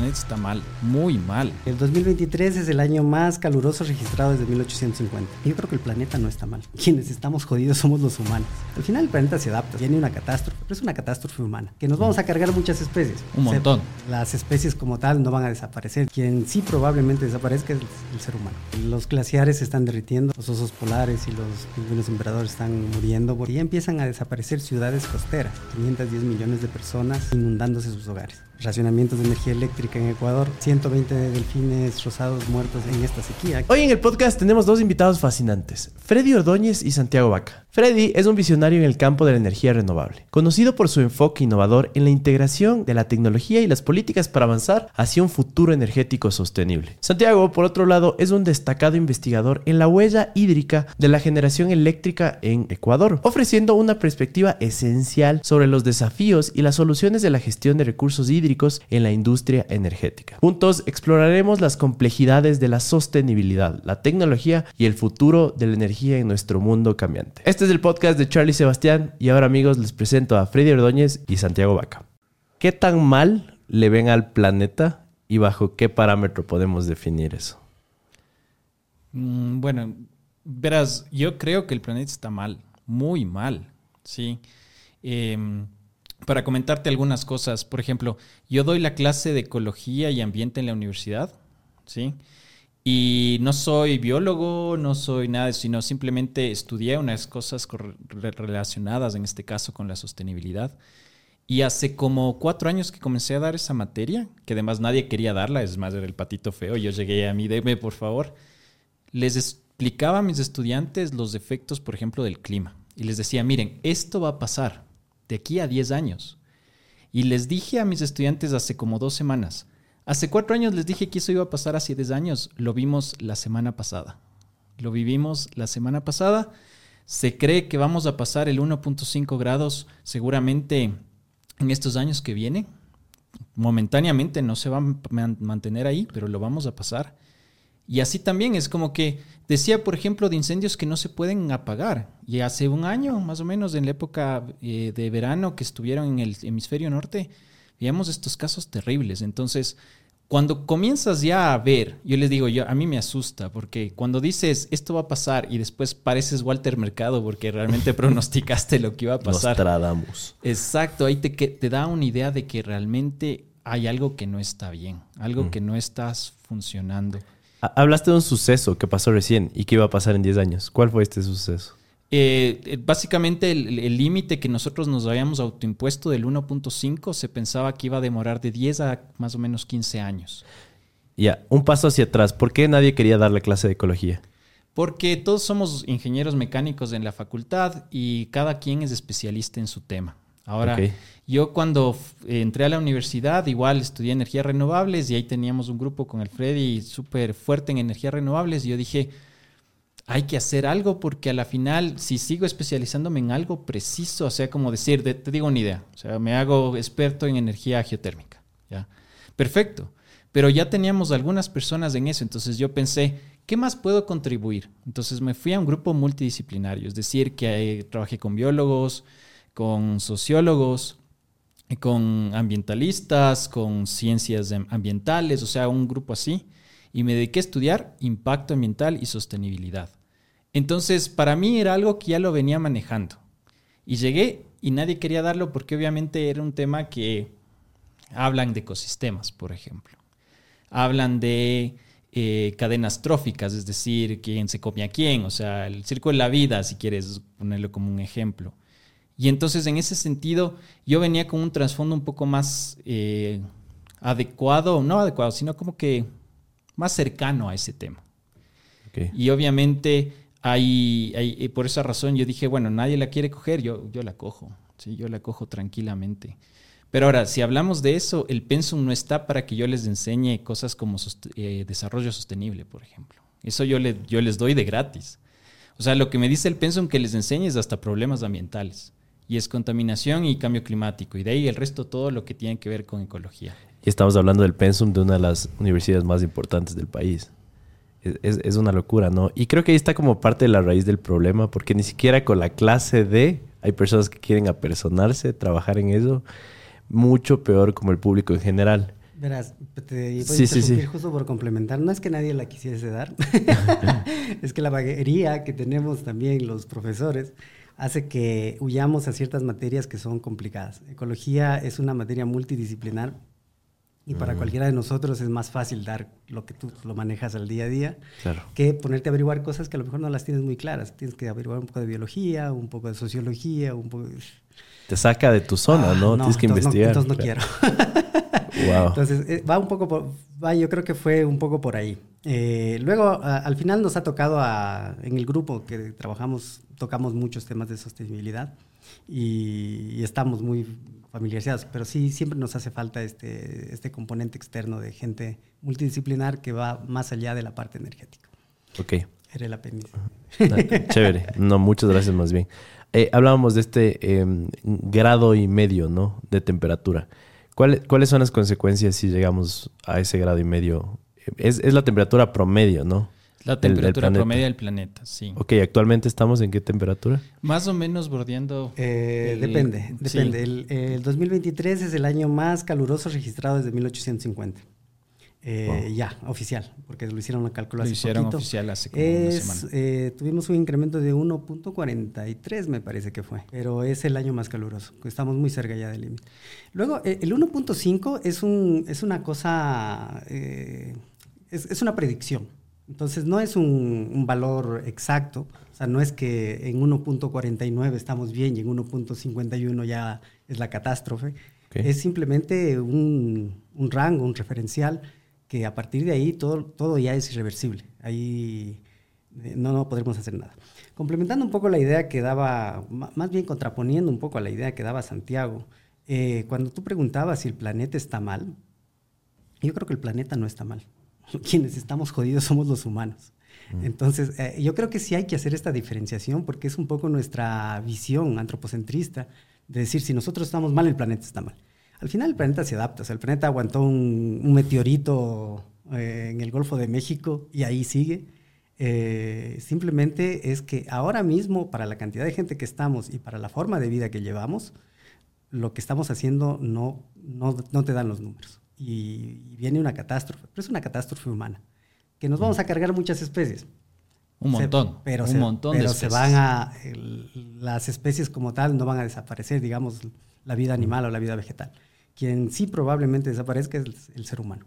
planeta está mal, muy mal. El 2023 es el año más caluroso registrado desde 1850. Yo creo que el planeta no está mal. Quienes estamos jodidos somos los humanos. Al final el planeta se adapta, viene una catástrofe, pero es una catástrofe humana, que nos vamos a cargar muchas especies. Un montón. las especies como tal no van a desaparecer. Quien sí probablemente desaparezca es el, ser humano. Los glaciares se están derritiendo, los osos polares y los pingüinos emperadores están muriendo y ya empiezan a desaparecer ciudades costeras. 510 millones de personas inundándose sus hogares racionamientos de energía eléctrica en Ecuador, 120 delfines rosados muertos en esta sequía. Hoy en el podcast tenemos dos invitados fascinantes, Freddy Ordóñez y Santiago Vaca. Freddy es un visionario en el campo de la energía renovable, conocido por su enfoque innovador en la integración de la tecnología y las políticas para avanzar hacia un futuro energético sostenible. Santiago, por otro lado, es un destacado investigador en la huella hídrica de la generación eléctrica en Ecuador, ofreciendo una perspectiva esencial sobre los desafíos y las soluciones de la gestión de recursos hídricos en la industria energética. Juntos exploraremos las complejidades de la sostenibilidad, la tecnología y el futuro de la energía en nuestro mundo cambiante. Este es el podcast de Charlie Sebastián y ahora amigos les presento a Freddy Ordóñez y Santiago Vaca. ¿Qué tan mal le ven al planeta y bajo qué parámetro podemos definir eso? Mm, bueno, verás, yo creo que el planeta está mal, muy mal, ¿sí? Em, para comentarte algunas cosas, por ejemplo, yo doy la clase de ecología y ambiente en la universidad, sí y no soy biólogo, no soy nada, sino simplemente estudié unas cosas relacionadas, en este caso, con la sostenibilidad. Y hace como cuatro años que comencé a dar esa materia, que además nadie quería darla, es más, era el patito feo. Yo llegué a mí, deme por favor. Les explicaba a mis estudiantes los efectos, por ejemplo, del clima. Y les decía, miren, esto va a pasar de aquí a 10 años. Y les dije a mis estudiantes hace como dos semanas, Hace cuatro años les dije que eso iba a pasar hace 10 años. Lo vimos la semana pasada. Lo vivimos la semana pasada. Se cree que vamos a pasar el 1.5 grados seguramente en estos años que vienen. Momentáneamente no se va a mantener ahí, pero lo vamos a pasar. Y así también es como que decía, por ejemplo, de incendios que no se pueden apagar. Y hace un año, más o menos, en la época eh, de verano que estuvieron en el hemisferio norte, veíamos estos casos terribles. Entonces, cuando comienzas ya a ver, yo les digo, yo, a mí me asusta, porque cuando dices esto va a pasar y después pareces Walter Mercado porque realmente pronosticaste lo que iba a pasar. Nostradamus. Exacto, ahí te, te da una idea de que realmente hay algo que no está bien, algo mm. que no está funcionando. Hablaste de un suceso que pasó recién y que iba a pasar en 10 años. ¿Cuál fue este suceso? Eh, eh, básicamente el límite que nosotros nos habíamos autoimpuesto del 1.5 se pensaba que iba a demorar de 10 a más o menos 15 años. Ya, un paso hacia atrás. ¿Por qué nadie quería dar la clase de ecología? Porque todos somos ingenieros mecánicos en la facultad y cada quien es especialista en su tema. Ahora, yo cuando entré a la universidad, igual estudié energías renovables y ahí teníamos un grupo con el Freddy súper fuerte en energías renovables y yo dije, hay que hacer algo porque a la final, si sigo especializándome en algo preciso, o sea, como decir, te digo una idea, o sea, me hago experto en energía geotérmica, ¿ya? Perfecto, pero ya teníamos algunas personas en eso, entonces yo pensé, ¿qué más puedo contribuir? Entonces me fui a un grupo multidisciplinario, es decir, que trabajé con biólogos, con sociólogos, con ambientalistas, con ciencias ambientales, o sea, un grupo así, y me dediqué a estudiar impacto ambiental y sostenibilidad. Entonces, para mí era algo que ya lo venía manejando. Y llegué y nadie quería darlo porque obviamente era un tema que hablan de ecosistemas, por ejemplo. Hablan de eh, cadenas tróficas, es decir, quién se come a quién, o sea, el circo de la vida, si quieres ponerlo como un ejemplo. Y entonces, en ese sentido, yo venía con un trasfondo un poco más eh, adecuado, no adecuado, sino como que más cercano a ese tema. Y obviamente hay, por esa razón yo dije, bueno, nadie la quiere coger, yo, yo la cojo, ¿sí? yo la cojo tranquilamente. Pero ahora, si hablamos de eso, el pensum no está para que yo les enseñe cosas como eh, desarrollo sostenible, por ejemplo. Eso yo, le, yo les doy de gratis. O sea, lo que me dice el pensum que les enseñe es hasta problemas ambientales. Y es contaminación y cambio climático. Y de ahí el resto todo lo que tiene que ver con ecología. Y estamos hablando del pensum de una de las universidades más importantes del país es, una locura, ¿no? Y creo que ahí está como parte de la raíz del problema, porque ni siquiera con la clase D hay personas que quieren apersonarse, trabajar en eso, mucho peor como el público en general. Verás, te voy sí, sí, sí. justo por complementar. No es que nadie la quisiese dar, es que la vaguería que tenemos también los profesores hace que huyamos a ciertas materias que son complicadas. Ecología es una materia multidisciplinar y para cualquiera de nosotros es más fácil dar lo que tú lo manejas al día a día que ponerte a averiguar cosas que a lo mejor no las tienes muy claras. Tienes que averiguar un poco de biología, un poco de sociología, un poco Te saca de tu zona, ¿no? Ah, tienes que investigar. entonces no quiero. Entonces, eh, va un poco por, va, yo creo que fue un poco por ahí. Eh, luego, al final nos ha tocado a, en el grupo que trabajamos, tocamos muchos temas de sostenibilidad y, estamos muy familiarizados, pero sí, siempre nos hace falta este, este componente externo de gente multidisciplinar que va más allá de la parte energética. Ok. Era el apéndice. Ah, chévere. No, muchas gracias más bien. Eh, hablábamos de este em, grado y medio, ¿no? De temperatura. ¿Cuáles son las consecuencias si llegamos a ese grado y medio? Es, la temperatura promedio, ¿no? La temperatura promedio del planeta, sí. Ok, ¿actualmente estamos en qué temperatura? Más o menos bordeando... Eh, depende, depende. El, 2023 es el año más caluroso registrado desde 1850. Eh, ya, oficial, porque lo hicieron una calculación. Lo hicieron oficial hace como una semana. Eh, tuvimos un incremento de 1.43, me parece que fue, pero es el año más caluroso. Estamos muy cerca ya del límite. Luego, eh, el 1.5 es, un, es una cosa, es, es, una predicción. Entonces, no es un, un, valor exacto. O sea, no es que en 1.49 estamos bien y en 1.51 ya es la catástrofe. Es simplemente un, un rango, un referencial que a partir de ahí todo, todo ya es irreversible. Ahí eh, no, no podremos hacer nada. Complementando un poco la idea que daba, más bien contraponiendo un poco a la idea que daba Santiago, eh, cuando tú preguntabas si el planeta está mal, yo creo que el planeta no está mal. Quienes estamos jodidos somos los humanos. Mm. Entonces, eh, yo creo que sí hay que hacer esta diferenciación porque es un poco nuestra visión antropocentrista de decir, si nosotros estamos mal, el planeta está mal. Al final el planeta se adapta, o sea, el planeta aguantó un, meteorito eh, en el Golfo de México y ahí sigue. Eh, simplemente es que ahora mismo, para la cantidad de gente que estamos y para la forma de vida que llevamos, lo que estamos haciendo no, no, no te dan los números. Y, viene una catástrofe, pero es una catástrofe humana, que nos vamos a cargar muchas especies. Un montón, pero un se, montón pero se van a, las especies como tal no van a desaparecer, digamos, la vida animal o la vida vegetal quien sí probablemente desaparezca es el, ser humano.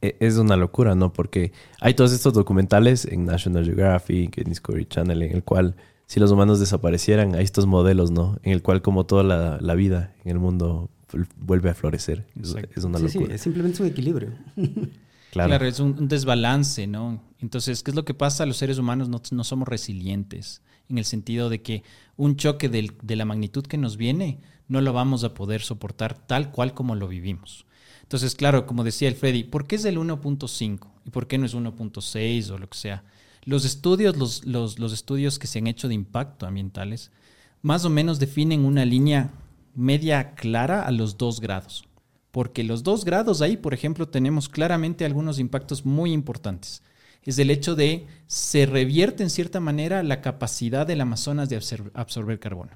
E, es una locura, ¿no? Porque hay todos estos documentales en National Geographic, en Discovery Channel, en el cual si los humanos desaparecieran, hay estos modelos, ¿no? En el cual como toda la, vida en el mundo vuelve a florecer. Es, una locura. Sí, es simplemente un equilibrio. Claro. claro. es un, desbalance, ¿no? Entonces, ¿qué es lo que pasa? Los seres humanos no, no somos resilientes, en el sentido de que un choque de la magnitud que nos viene no lo vamos a poder soportar tal cual como lo vivimos. Entonces, claro, como decía el Freddy, ¿por qué es el 1.5? ¿Y por qué no es 1.6 o lo que sea? Los estudios, los, los, estudios que se han hecho de impacto ambientales, más o menos definen una línea media clara a los 2 grados. Porque los 2 grados ahí, por ejemplo, tenemos claramente algunos impactos muy importantes. Es el hecho de se revierte en cierta manera la capacidad del Amazonas de absorber carbono.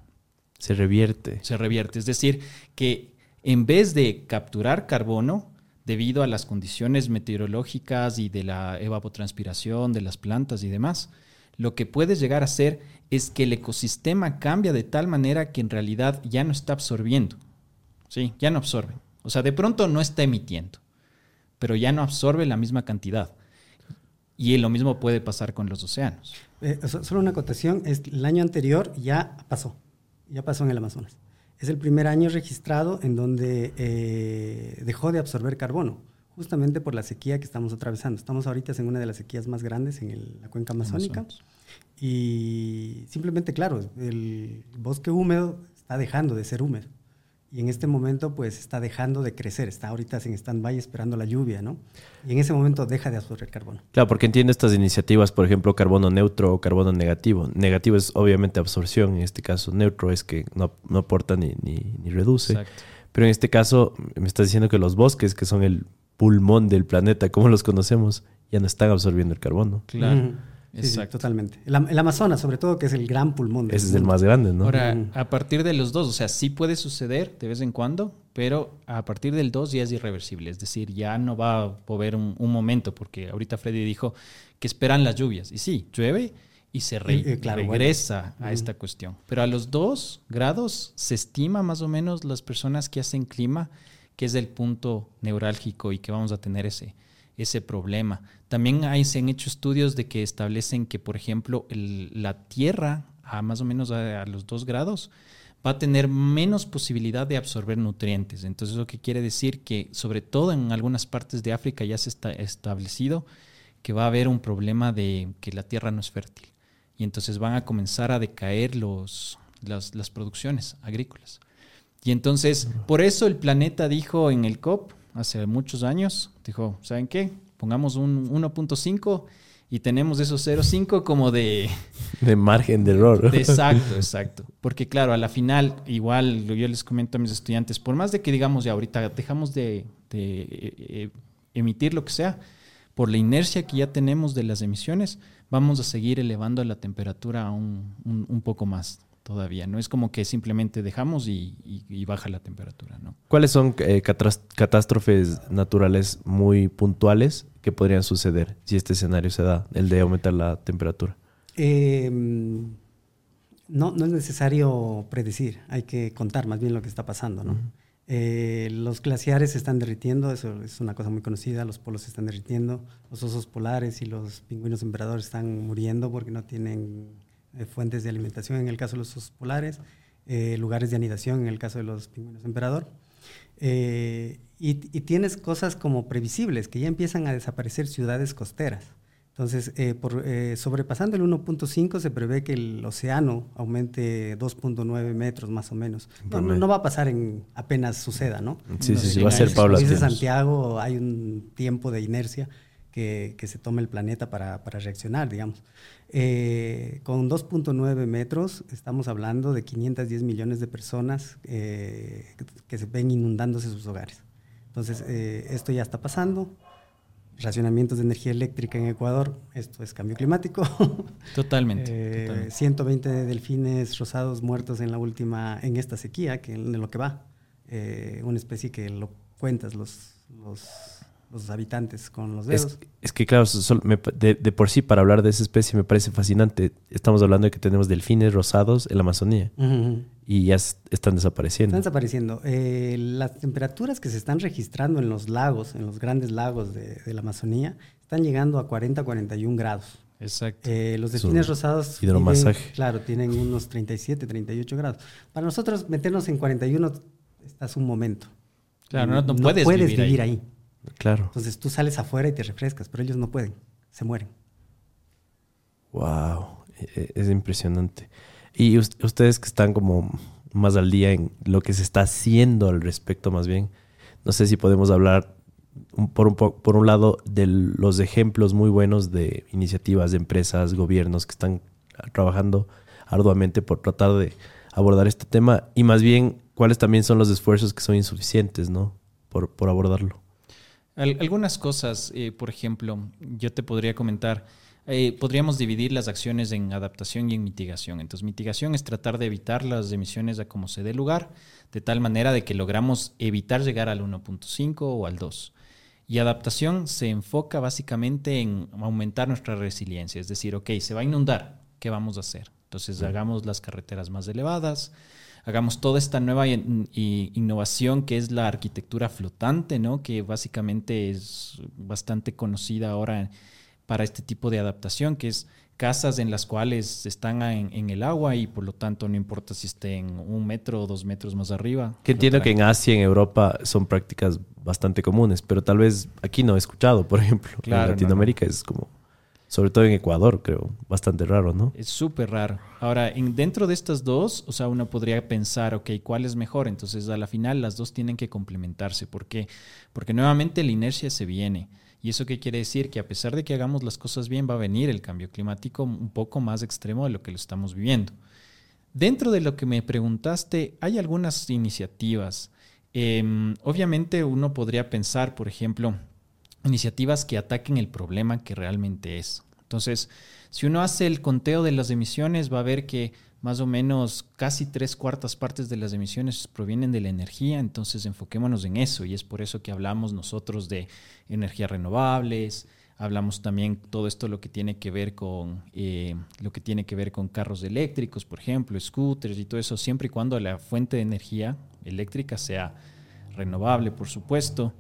Se revierte. Se revierte. Es decir, que en vez de capturar carbono, debido a las condiciones meteorológicas y de la evapotranspiración de las plantas y demás, lo que puede llegar a hacer es que el ecosistema cambia de tal manera que en realidad ya no está absorbiendo. Sí, ya no absorbe. O sea, de pronto no está emitiendo, pero ya no absorbe la misma cantidad. Y lo mismo puede pasar con los océanos. Eh, solo una acotación, es, el año anterior ya pasó ya pasó en el Amazonas. Es el primer año registrado en donde eh, dejó de absorber carbono, justamente por la sequía que estamos atravesando. Estamos ahorita en una de las sequías más grandes en la cuenca amazónica. Y simplemente, claro, el bosque húmedo está dejando de ser húmedo y en este momento pues está dejando de crecer, está ahorita en stand-by esperando la lluvia, ¿no? Y en ese momento deja de absorber carbono. Claro, porque entiende estas iniciativas, por ejemplo, carbono neutro o carbono negativo. Negativo es obviamente absorción, en este caso neutro es que no, aporta ni, ni, reduce. Pero en este caso me estás diciendo que los bosques, que son el pulmón del planeta, como los conocemos, ya no están absorbiendo el carbono. Claro. Sí, totalmente. El, Amazonas, sobre todo, que es el gran pulmón. Ese es el más grande, ¿no? Ahora, a partir de los dos, o sea, sí puede suceder de vez en cuando, pero a partir del dos ya es irreversible. Es decir, ya no va a poder un, momento, porque ahorita Freddy dijo que esperan las lluvias. Y sí, llueve y se regresa a esta cuestión. Pero a los dos grados se estima más o menos las personas que hacen clima, que es el punto neurálgico y que vamos a tener ese, ese problema. También hay, se han hecho estudios de que establecen que, por ejemplo, la Tierra, a más o menos a, los dos grados, va a tener menos posibilidad de absorber nutrientes. Entonces, lo que quiere decir que, sobre todo en algunas partes de África, ya se está establecido que va a haber un problema de que la tierra no es fértil y entonces van a comenzar a decaer los, las, producciones agrícolas. Y entonces, por eso el planeta dijo en el COP, hace muchos años, dijo, ¿saben qué? Pongamos un 1.5 y tenemos esos 0.5 como de... De margen de error. exacto, exacto. Porque claro, a la final, igual yo les comento a mis estudiantes, por más de que digamos ya ahorita dejamos de, de eh, eh, emitir lo que sea, por la inercia que ya tenemos de las emisiones, vamos a seguir elevando la temperatura un, un, poco más todavía. No es como que simplemente dejamos y, baja la temperatura. ¿no? ¿Cuáles son eh, catástrofes naturales muy puntuales que podrían suceder si este escenario se da, el de aumentar la temperatura? Em, no, no es necesario predecir, hay que contar más bien lo que está pasando. ¿no? Eh, los glaciares se están derritiendo, eso es una cosa muy conocida, los polos se están derritiendo, los osos polares y los pingüinos emperadores están muriendo porque no tienen eh, fuentes de alimentación en el caso de los osos polares, eh, lugares de anidación en el caso de los pingüinos emperador. Y, y, tienes cosas como previsibles, que ya empiezan a desaparecer ciudades costeras. Entonces, eh, por, eh, sobrepasando el 1.5 se prevé que el océano aumente 2.9 metros más o menos. No, va a pasar en apenas suceda, ¿no? Sí, sí, sí, va a ser Pablo. Dice Santiago, hay un tiempo de inercia que, que se toma el planeta para, para reaccionar, digamos. Eh, con 2.9 metros estamos hablando de 510 millones de personas que se ven inundándose sus hogares. Entonces, esto ya está pasando racionamientos de energía eléctrica en Ecuador, esto es cambio climático. Totalmente. 120 eh, delfines rosados muertos en la última, en esta sequía, que en lo que va. Eh, una especie que lo cuentas los, los los habitantes con los dedos. Es, que claro, de, por sí para hablar de esa especie me parece fascinante. Estamos hablando de que tenemos delfines rosados en la Amazonía y ya están desapareciendo. Están desapareciendo. Eh, las temperaturas que se están registrando en los lagos, en los grandes lagos de, la Amazonía, están llegando a 40, 41 grados. Exacto. Eh, los delfines rosados. Hidromasaje. claro, tienen unos 37, 38 grados. Para nosotros, meternos en 41 estás un momento. Claro, no, puedes, vivir, ahí. Claro. Entonces tú sales afuera y te refrescas, pero ellos no pueden, se mueren. Wow, e, e, es impresionante. Y ustedes que están como más al día en lo que se está haciendo al respecto, más bien, no sé si podemos hablar por, un por un lado de los ejemplos muy buenos de iniciativas de empresas, gobiernos que están trabajando arduamente por tratar de abordar este tema y más bien cuáles también son los esfuerzos que son insuficientes, ¿no? Por, por abordarlo algunas cosas, eh, por ejemplo, yo te podría comentar, eh, podríamos dividir las acciones en adaptación y en mitigación. Entonces, mitigación es tratar de evitar las emisiones a como se dé lugar, de tal manera de que logramos evitar llegar al 1.5 o al 2. Y adaptación se enfoca básicamente en aumentar nuestra resiliencia, es decir, ok, se va a inundar, ¿qué vamos a hacer? Entonces, hagamos las carreteras más elevadas, hagamos toda esta nueva innovación que es la arquitectura flotante, ¿no? que básicamente es bastante conocida ahora para este tipo de adaptación, que es casas en las cuales están en, el agua y por lo tanto no importa si estén un metro o dos metros más arriba. Que entiendo que en Asia, en Europa son prácticas bastante comunes, pero tal vez aquí no he escuchado, por ejemplo. en Latinoamérica es como sobre todo en Ecuador, creo, bastante raro, ¿no? Es súper raro. Ahora, en, dentro de estas dos, o sea, uno podría pensar, ok, ¿cuál es mejor? Entonces, a la final, las dos tienen que complementarse. ¿Por qué? Porque nuevamente la inercia se viene. ¿Y eso qué quiere decir? Que a pesar de que hagamos las cosas bien, va a venir el cambio climático un poco más extremo de lo que lo estamos viviendo. Dentro de lo que me preguntaste, hay algunas iniciativas. Em, obviamente uno podría pensar, por ejemplo, iniciativas que ataquen el problema que realmente es. Entonces, si uno hace el conteo de las emisiones, va a ver que más o menos casi tres cuartas partes de las emisiones provienen de la energía, entonces enfoquémonos en eso y es por eso que hablamos nosotros de energías renovables, hablamos también todo esto lo que tiene que ver con eh, lo que tiene que ver con carros eléctricos, por ejemplo, scooters y todo eso, siempre y cuando la fuente de energía eléctrica sea renovable, por supuesto.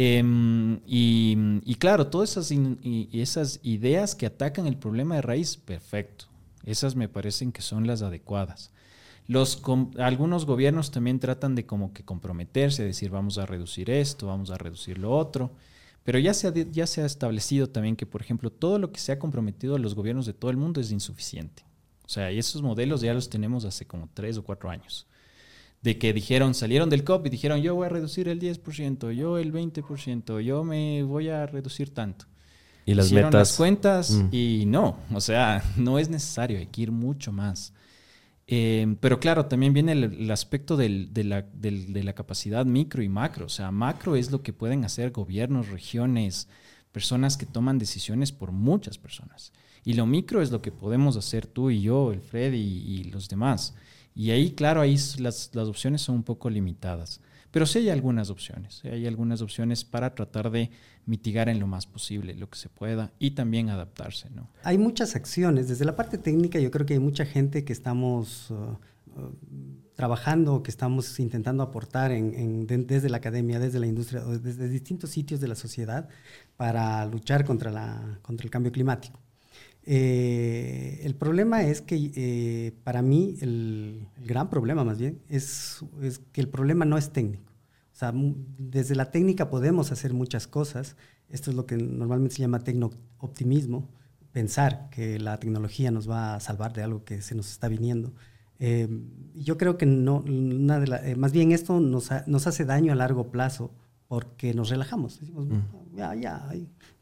Em, y, claro, todas esas, esas ideas que atacan el problema de raíz, perfecto. Esas me parecen que son las adecuadas. Los, algunos gobiernos también tratan de como que comprometerse, decir vamos a reducir esto, vamos a reducir lo otro, pero ya se, ha, ya se ha establecido también que, por ejemplo, todo lo que se ha comprometido a los gobiernos de todo el mundo es insuficiente. O sea, y esos modelos ya los tenemos hace como tres o cuatro años. De que dijeron, salieron del COP y dijeron, yo voy a reducir el 10%, yo el 20%, yo me voy a reducir tanto. Y las Hicieron metas. las cuentas mm. y no, o sea, no es necesario, hay que ir mucho más. Eh, pero claro, también viene el, aspecto de, la, de, la, capacidad micro y macro. O sea, macro es lo que pueden hacer gobiernos, regiones, personas que toman decisiones por muchas personas. Y lo micro es lo que podemos hacer tú y yo, el Fred y, los demás. Y ahí, claro, ahí las, las opciones son un poco limitadas. Pero sí hay algunas opciones, hay algunas opciones para tratar de mitigar en lo más posible lo que se pueda y también adaptarse. ¿no? Hay muchas acciones, desde la parte técnica yo creo que hay mucha gente que estamos uh, uh, trabajando, que estamos intentando aportar en, desde la academia, desde la industria, desde distintos sitios de la sociedad para luchar contra, la, contra el cambio climático. Eh, el problema es que eh, para mí el, gran problema más bien es, es, que el problema no es técnico. O sea, desde la técnica podemos hacer muchas cosas. Esto es lo que normalmente se llama tecno-optimismo, pensar que la tecnología nos va a salvar de algo que se nos está viniendo. Eh, yo creo que no, más bien esto nos, nos, hace daño a largo plazo porque nos relajamos. Decimos, mm. ya, ya,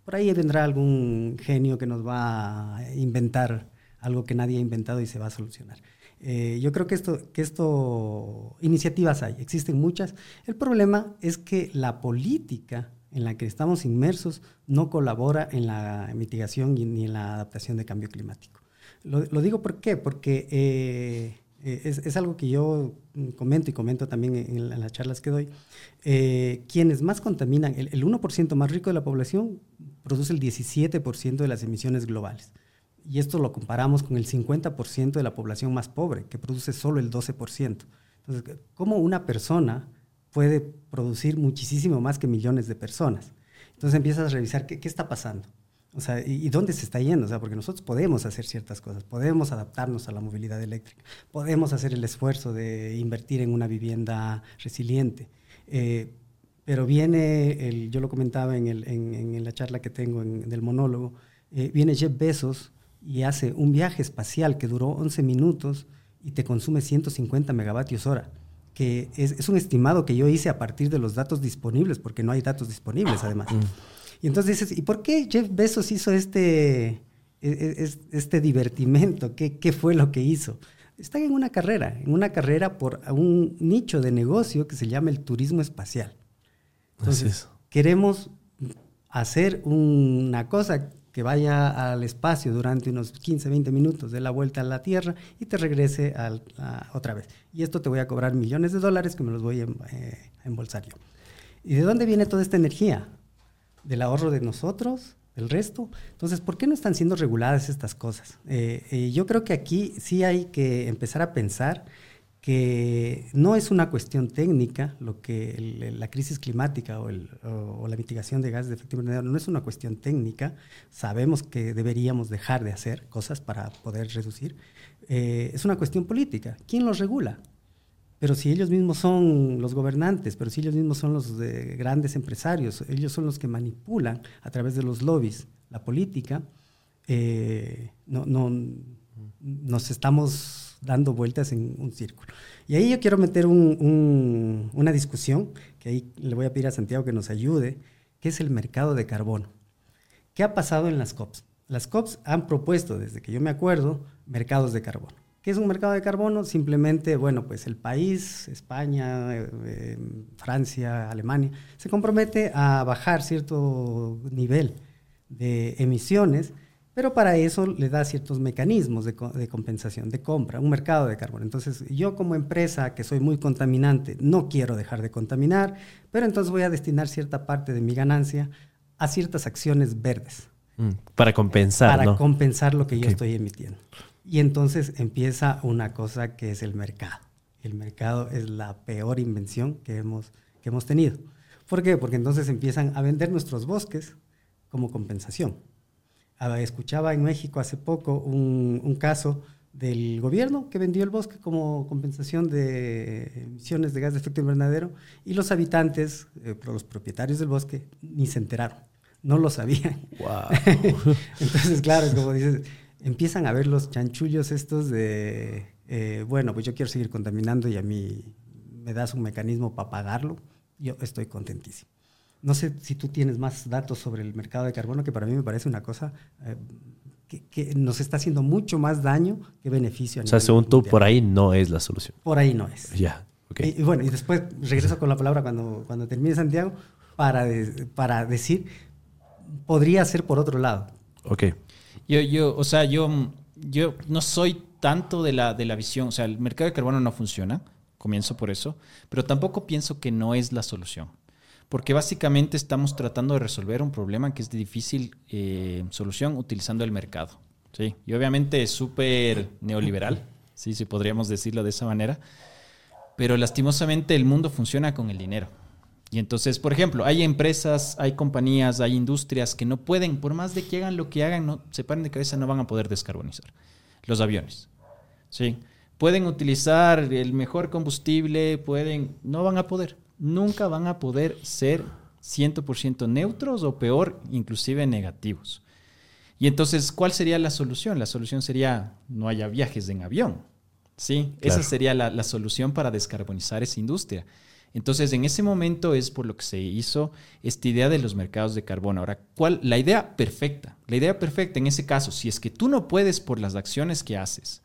por ahí vendrá algún genio que nos va a inventar algo que nadie ha inventado y se va a solucionar. Eh, yo creo que esto, que esto, iniciativas hay, existen muchas. El problema es que la política en la que estamos inmersos no colabora en la mitigación ni en la adaptación de cambio climático. Lo, digo por qué, porque eh, eh, es, algo que yo comento y comento también en, las charlas que doy. quienes más contaminan, el, el 1% más rico de la población produce el 17% de las emisiones globales. Y esto lo comparamos con el 50% de la población más pobre, que produce solo el 12%. Entonces, ¿cómo una persona puede producir muchísimo más que millones de personas? Entonces empiezas a revisar qué, qué está pasando. O sea, ¿y, dónde se está yendo? O sea, porque nosotros podemos hacer ciertas cosas, podemos adaptarnos a la movilidad eléctrica, podemos hacer el esfuerzo de invertir en una vivienda resiliente. Eh, pero viene, el, yo lo comentaba en, el, en, la charla que tengo en, del monólogo, eh, viene Jeff Bezos y hace un viaje espacial que duró 11 minutos y te consume 150 megavatios hora, que es, es, un estimado que yo hice a partir de los datos disponibles, porque no hay datos disponibles además. Mm. Y entonces dices, ¿y por qué Jeff Bezos hizo este, e, e, este divertimento? ¿Qué, ¿Qué fue lo que hizo? Está en una carrera, en una carrera por un nicho de negocio que se llama el turismo espacial. Entonces, queremos hacer una cosa que vaya al espacio durante unos 15, 20 minutos, de la vuelta a la Tierra y te regrese otra vez. Y esto te voy a cobrar millones de dólares que me los voy a, eh, embolsar yo. ¿Y de dónde viene toda esta energía? Del ahorro de nosotros, del resto. Entonces, ¿por qué no están siendo reguladas estas cosas? Eh, eh, yo creo que aquí sí hay que empezar a pensar que no es una cuestión técnica, lo que la crisis climática o, la mitigación de gases de efecto invernadero no es una cuestión técnica. Sabemos que deberíamos dejar de hacer cosas para poder reducir. Eh, es una cuestión política. ¿Quién los regula? Pero si ellos mismos son los gobernantes, pero si ellos mismos son los grandes empresarios, ellos son los que manipulan a través de los lobbies la política, eh, no, no, nos estamos dando vueltas en un círculo. Y ahí yo quiero meter una discusión, que ahí le voy a pedir a Santiago que nos ayude, que es el mercado de carbono. ¿Qué ha pasado en las COPs? Las COPs han propuesto, desde que yo me acuerdo, mercados de carbono. ¿Qué es un mercado de carbono? Simplemente, bueno, pues el país, España, eh, Francia, Alemania, se compromete a bajar cierto nivel de emisiones Pero para eso le da ciertos mecanismos de, de, compensación, de compra, un mercado de carbono. Entonces, yo como empresa que soy muy contaminante, no quiero dejar de contaminar, pero entonces voy a destinar cierta parte de mi ganancia a ciertas acciones verdes. Mm, para compensar. Para compensar lo que yo estoy emitiendo. Y entonces empieza una cosa que es el mercado. El mercado es la peor invención que hemos, que hemos tenido. ¿Por qué? Porque entonces empiezan a vender nuestros bosques como compensación. Ah, escuchaba en México hace poco un, caso del gobierno que vendió el bosque como compensación de emisiones de gas de efecto invernadero y los habitantes, eh, los propietarios del bosque, ni se enteraron, no lo sabían. Entonces, claro, como dices, empiezan a ver los chanchullos estos de, eh, bueno, pues yo quiero seguir contaminando y a mí me das un mecanismo para pagarlo, yo estoy contentísimo. No sé si tú tienes más datos sobre el mercado de carbono, que para mí me parece una cosa eh, que, nos está haciendo mucho más daño que beneficio. o sea, según tú, por ahí no es la solución. Por ahí no es. Ya, y, bueno, y después regreso con la palabra cuando, cuando termine Santiago para, para decir, podría ser por otro lado. Ok. Yo, yo, o sea, yo, yo no soy tanto de la, de la visión, o sea, el mercado de carbono no funciona, comienzo por eso, pero tampoco pienso que no es la solución porque básicamente estamos tratando de resolver un problema que es de difícil eh, solución utilizando el mercado. ¿sí? Y obviamente es súper neoliberal, ¿sí? si podríamos decirlo de esa manera, pero lastimosamente el mundo funciona con el dinero. Y entonces, por ejemplo, hay empresas, hay compañías, hay industrias que no pueden, por más de que hagan lo que hagan, no, se paren de cabeza, no van a poder descarbonizar. Los aviones. ¿sí? Pueden utilizar el mejor combustible, pueden, no van a poder nunca van a poder ser 100% neutros o peor, inclusive negativos. Y entonces, ¿cuál sería la solución? La solución sería no haya viajes en avión. ¿sí? Esa sería la, solución para descarbonizar esa industria. Entonces, en ese momento es por lo que se hizo esta idea de los mercados de carbono. Ahora, ¿cuál? La idea perfecta. La idea perfecta en ese caso, si es que tú no puedes por las acciones que haces,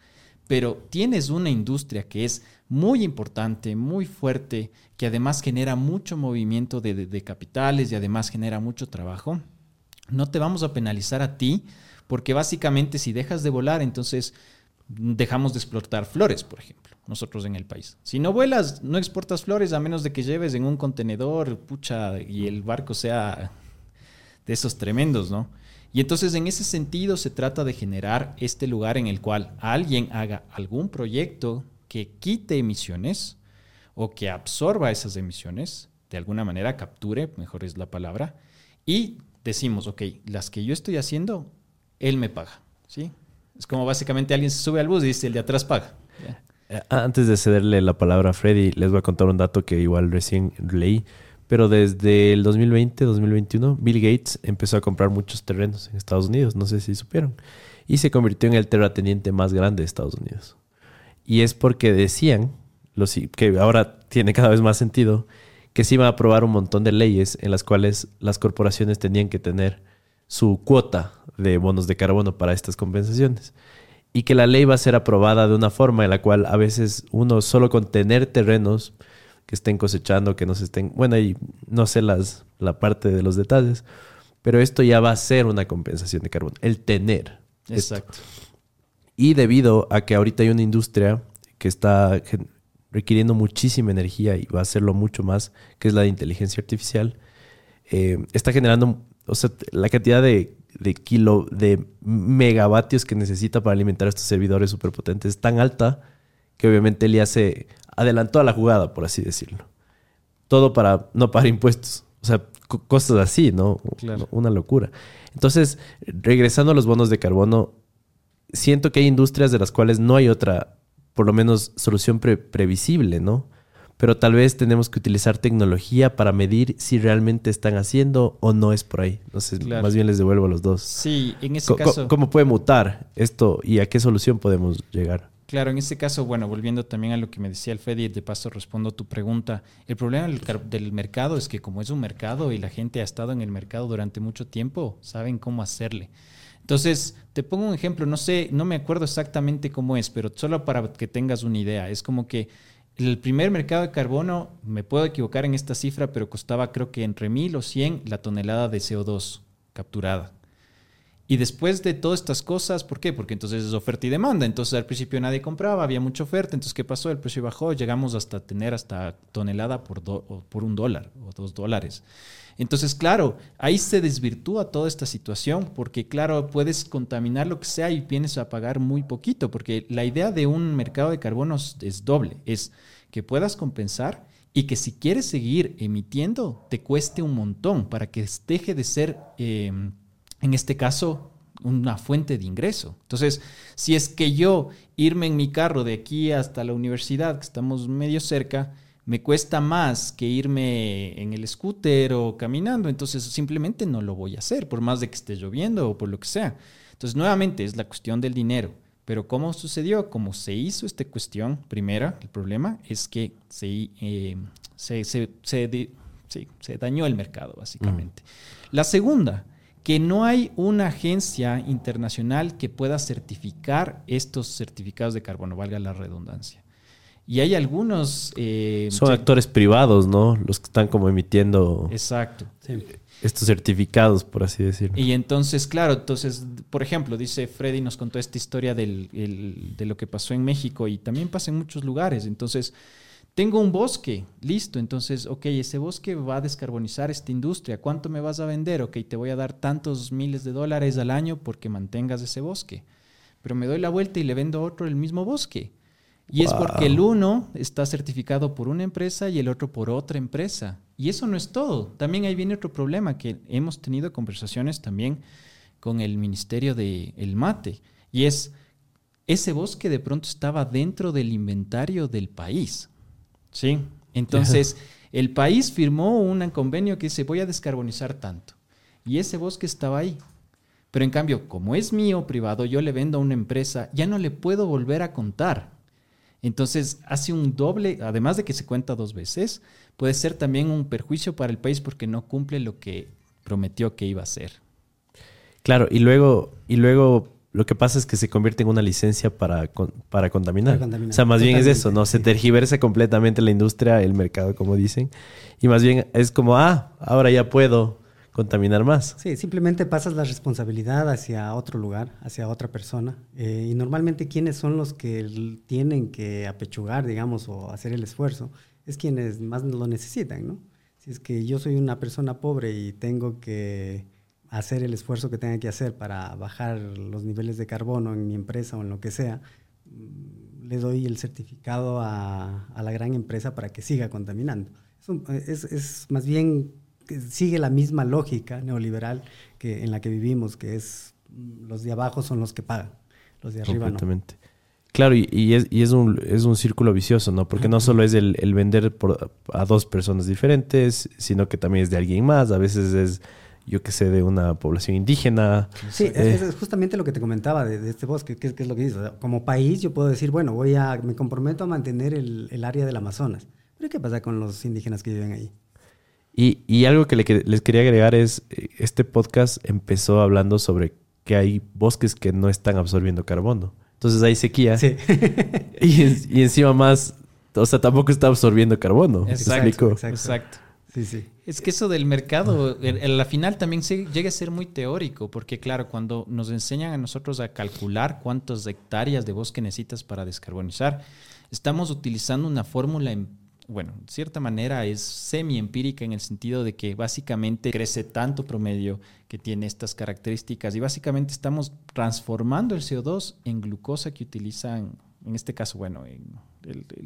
pero tienes una industria que es muy importante, muy fuerte, que además genera mucho movimiento de, capitales y además genera mucho trabajo, no te vamos a penalizar a ti, porque básicamente si dejas de volar, entonces dejamos de explotar flores, por ejemplo, nosotros en el país. Si no vuelas, no exportas flores a menos de que lleves en un contenedor, pucha, y el barco sea de esos tremendos, ¿no? Y entonces en ese sentido se trata de generar este lugar en el cual alguien haga algún proyecto que quite emisiones o que absorba esas emisiones, de alguna manera capture, mejor es la palabra, y decimos, ok, las que yo estoy haciendo, él me paga, ¿sí? Es como básicamente alguien se sube al bus y dice, el de atrás paga. Eh, antes de cederle la palabra a Freddy, les voy a contar un dato que igual recién leí, pero desde el 2020, 2021, Bill Gates empezó a comprar muchos terrenos en Estados Unidos, no sé si supieron, y se convirtió en el terrateniente más grande de Estados Unidos. Y es porque decían, los, que ahora tiene cada vez más sentido, que se iban a aprobar un montón de leyes en las cuales las corporaciones tenían que tener su cuota de bonos de carbono para estas compensaciones. Y que la ley va a ser aprobada de una forma en la cual a veces uno solo con tener terrenos que estén cosechando, que no se estén, bueno, y no sé las, la parte de los detalles, pero esto ya va a ser una compensación de carbono, el tener. Exacto. Y debido a que ahorita hay una industria que está requiriendo muchísima energía y va a hacerlo mucho más, que es la de inteligencia artificial, eh, está generando, o sea, la cantidad de, de, kilo, de megavatios que necesita para alimentar estos servidores superpotentes es tan alta que obviamente ya se adelantó a la jugada, por así decirlo. Todo para no pagar impuestos. O sea, cosas así, ¿no? Una locura. Entonces, regresando a los bonos de carbono, siento que hay industrias de las cuales no hay otra, por lo menos, solución previsible, ¿no? Pero tal vez tenemos que utilizar tecnología para medir si realmente están haciendo o no es por ahí. Entonces, más bien les devuelvo a los dos. Sí, en ese caso. ¿Cómo puede mutar esto y a qué solución podemos llegar? Claro, en este caso, bueno, volviendo también a lo que me decía el Fedi, de paso respondo a tu pregunta. El problema del, del, mercado es que como es un mercado y la gente ha estado en el mercado durante mucho tiempo, saben cómo hacerle. Entonces, te pongo un ejemplo, no sé, no me acuerdo exactamente cómo es, pero solo para que tengas una idea, es como que el primer mercado de carbono, me puedo equivocar en esta cifra, pero costaba creo que entre mil o cien la tonelada de CO2 capturada. Y después de todas estas cosas, ¿por qué? Porque entonces es oferta y demanda. Entonces al principio nadie compraba, había mucha oferta. Entonces, ¿qué pasó? El precio bajó, llegamos hasta tener hasta tonelada por, por un dólar o dos dólares. Entonces, claro, ahí se desvirtúa toda esta situación porque, claro, puedes contaminar lo que sea y vienes a pagar muy poquito, porque la idea de un mercado de carbonos es doble, es que puedas compensar y que si quieres seguir emitiendo, te cueste un montón para que deje de ser... Em, en este caso, una fuente de ingreso. Entonces, si es que yo irme en mi carro de aquí hasta la universidad, que estamos medio cerca, me cuesta más que irme en el scooter o caminando, entonces simplemente no lo voy a hacer, por más de que esté lloviendo o por lo que sea. Entonces, nuevamente es la cuestión del dinero. Pero ¿cómo sucedió? Como se hizo esta cuestión, primera, el problema es que se, eh, se, se, dañó el mercado, básicamente. La segunda, que no hay una agencia internacional que pueda certificar estos certificados de carbono, valga la redundancia. Y hay algunos... Eh, Son actores privados, ¿no? Los que están como emitiendo... Exacto. Estos certificados, por así decirlo. Y entonces, claro, entonces, por ejemplo, dice Freddy, nos contó esta historia de lo que pasó en México y también pasa en muchos lugares. Entonces, tengo un bosque, listo, entonces, ok, ese bosque va a descarbonizar esta industria, ¿cuánto me vas a vender? Ok, te voy a dar tantos miles de dólares al año porque mantengas ese bosque, pero me doy la vuelta y le vendo a otro el mismo bosque. Y es porque el uno está certificado por una empresa y el otro por otra empresa. Y eso no es todo. También ahí viene otro problema que hemos tenido conversaciones también con el Ministerio del el Mate. Y es, ese bosque de pronto estaba dentro del inventario del país. ¿Sí? Entonces, el país firmó un convenio que dice, voy a descarbonizar tanto. Y ese bosque estaba ahí. Pero en cambio, como es mío privado, yo le vendo a una empresa, ya no le puedo volver a contar. Entonces, hace un doble, además de que se cuenta dos veces, puede ser también un perjuicio para el país porque no cumple lo que prometió que iba a hacer. Claro, y luego, y luego lo que pasa es que se convierte en una licencia para, para, contaminar. O sea, más bien es eso, ¿no? Se tergiversa completamente la industria, el mercado, como dicen. Y más bien es como, ah, ahora ya puedo contaminar más. Sí, simplemente pasas la responsabilidad hacia otro lugar, hacia otra persona. Eh, y normalmente quienes son los que tienen que apechugar, digamos, o hacer el esfuerzo, es quienes más lo necesitan, ¿no? Si es que yo soy una persona pobre y tengo que hacer el esfuerzo que tenga que hacer para bajar los niveles de carbono en mi empresa o en lo que sea, mm, le doy el certificado a, la gran empresa para que siga contaminando. Es, es, más bien sigue la misma lógica neoliberal que en la que vivimos, que es mm, los de abajo son los que pagan, los de arriba Completamente. Claro, y, es, y es, un, es un círculo vicioso, ¿no? Porque no solo es el, el vender por, a dos personas diferentes, sino que también es de alguien más, a veces es yo que sé, de una población indígena. Sí, es, eh, justamente lo que te comentaba de, este bosque, que, es lo que dices. como país yo puedo decir, bueno, voy a, me comprometo a mantener el, el, área del Amazonas. Pero ¿qué pasa con los indígenas que viven ahí? Y, y algo que les quería agregar es, eh, este podcast empezó hablando sobre que hay bosques que no están absorbiendo carbono. Entonces hay sequía. Sí. y, y, encima más, o sea, tampoco está absorbiendo carbono. Exacto, exacto. Es que eso del mercado, en la final también llega a ser muy teórico, porque claro, cuando nos enseñan a nosotros a calcular cuántas hectáreas de bosque necesitas para descarbonizar, estamos utilizando una fórmula, bueno, en cierta manera es semi-empírica en el sentido de que básicamente crece tanto promedio que tiene estas características y básicamente estamos transformando el CO2 en glucosa que utilizan, en este caso, bueno, en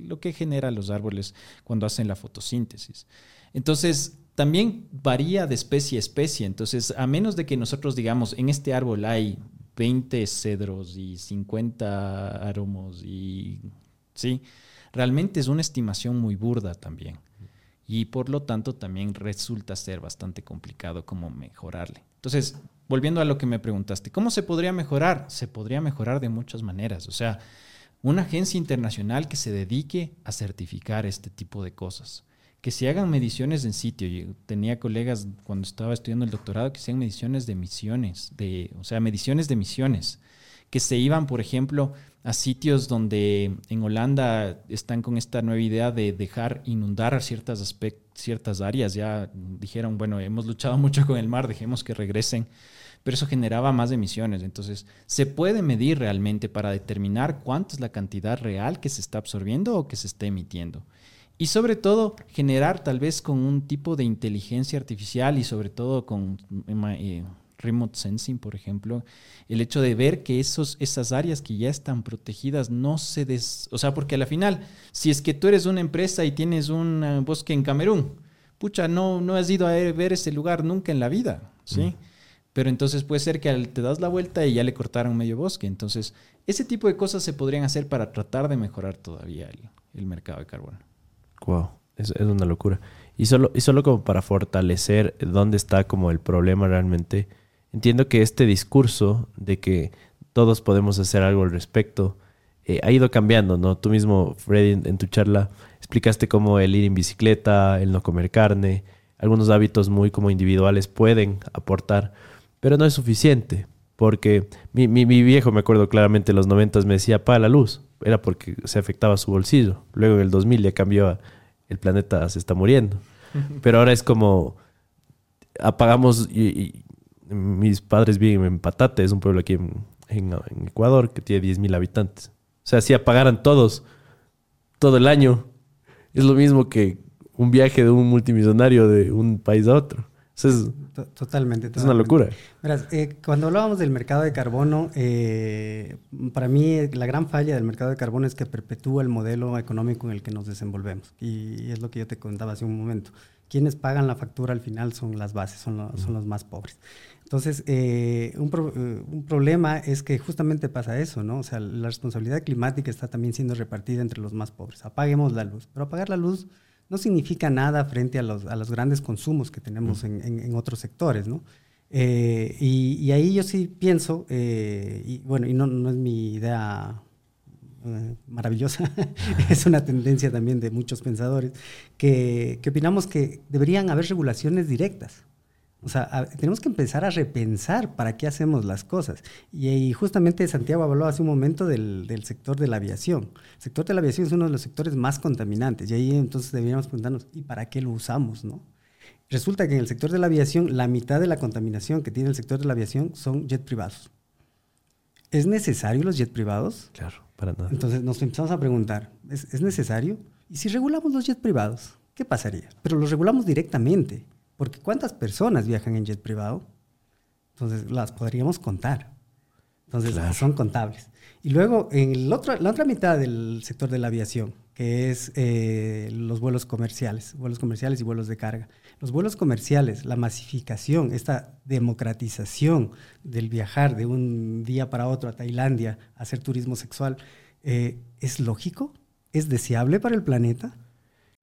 lo que genera los árboles cuando hacen la fotosíntesis. Entonces, también varía de especie a especie. Entonces, a menos de que nosotros digamos, en este árbol hay 20 cedros y 50 aromos y sí, realmente es una estimación muy burda también. Y por lo tanto también resulta ser bastante complicado cómo mejorarle. Entonces, volviendo a lo que me preguntaste, ¿cómo se podría mejorar? Se podría mejorar de muchas maneras. O sea, una agencia internacional que se dedique a certificar este tipo de cosas que se hagan mediciones en sitio. Yo tenía colegas cuando estaba estudiando el doctorado que hacían mediciones de emisiones, de, o sea, mediciones de emisiones, que se iban, por ejemplo, a sitios donde en Holanda están con esta nueva idea de dejar inundar ciertas, ciertas áreas. Ya dijeron, bueno, hemos luchado mucho con el mar, dejemos que regresen, pero eso generaba más emisiones. Entonces, se puede medir realmente para determinar cuánto es la cantidad real que se está absorbiendo o que se está emitiendo. Y sobre todo, generar tal vez con un tipo de inteligencia artificial y sobre todo con... Eh, remote sensing, por ejemplo, el hecho de ver que esos, esas áreas que ya están protegidas no se des... O sea, porque al final, si es que tú eres una empresa y tienes un eh, bosque en Camerún, pucha, no, no has ido a ver ese lugar nunca en la vida, ¿sí? Mm. Pero entonces puede ser que te das la vuelta y ya le cortaron medio bosque. Entonces, ese tipo de cosas se podrían hacer para tratar de mejorar todavía el, mercado de carbono. Wow, es, una locura. Y solo, y solo como para fortalecer dónde está como el problema realmente, entiendo que este discurso de que todos podemos hacer algo al respecto eh, ha ido cambiando, ¿no? Tú mismo, Freddy, en, tu charla explicaste cómo el ir en bicicleta, el no comer carne, algunos hábitos muy como individuales pueden aportar, pero no es suficiente, porque mi, mi, viejo, me acuerdo claramente, en los 90 me decía, apaga la luz, era porque se afectaba su bolsillo. Luego en el 2000 ya cambió, el planeta se está muriendo. Pero ahora es como apagamos y, mis padres viven en Patate, es un pueblo aquí en, Ecuador que tiene 10.000 habitantes. O sea, si apagaran todos todo el año, es lo mismo que un viaje de un multimillonario de un país a otro. Totalmente, Es una locura. Eh, cuando hablábamos del mercado de carbono, eh, para mí la gran falla del mercado de carbono es que perpetúa el modelo económico en el que nos desenvolvemos. Y, es lo que yo te contaba hace un momento. Quienes pagan la factura al final son las bases, son, son los más pobres. Entonces, eh, un, eh, un, problema es que justamente pasa eso, ¿no? O sea, la responsabilidad climática está también siendo repartida entre los más pobres. Apaguemos la luz, pero apagar la luz no significa nada frente a los, a los grandes consumos que tenemos en, en, otros sectores, ¿no? Eh, y, y, ahí yo sí pienso, y bueno, y no, no es mi idea maravillosa, es una tendencia también de muchos pensadores, que, que opinamos que deberían haber regulaciones directas. O sea, tenemos que empezar a repensar para qué hacemos las cosas. Y, justamente Santiago habló hace un momento del, sector de la aviación. El sector de la aviación es uno de los sectores más contaminantes. Y ahí entonces deberíamos preguntarnos, ¿y para qué lo usamos? ¿no? Resulta que en el sector de la aviación, la mitad de la contaminación que tiene el sector de la aviación son jet privados. ¿Es necesario los jet privados? Claro, para nada. Entonces nos empezamos a preguntar, ¿es, ¿es necesario? ¿Y si regulamos los jet privados? ¿Qué pasaría? Pero los regulamos directamente. Porque ¿cuántas personas viajan en jet privado? Entonces las podríamos contar. Entonces son contables. Y luego en la otra mitad del sector de la aviación, que es eh, los vuelos comerciales, vuelos comerciales y vuelos de carga. Los vuelos comerciales, la masificación, esta democratización del viajar de un día para otro a Tailandia a hacer turismo sexual, eh, ¿es lógico? ¿Es deseable para el planeta?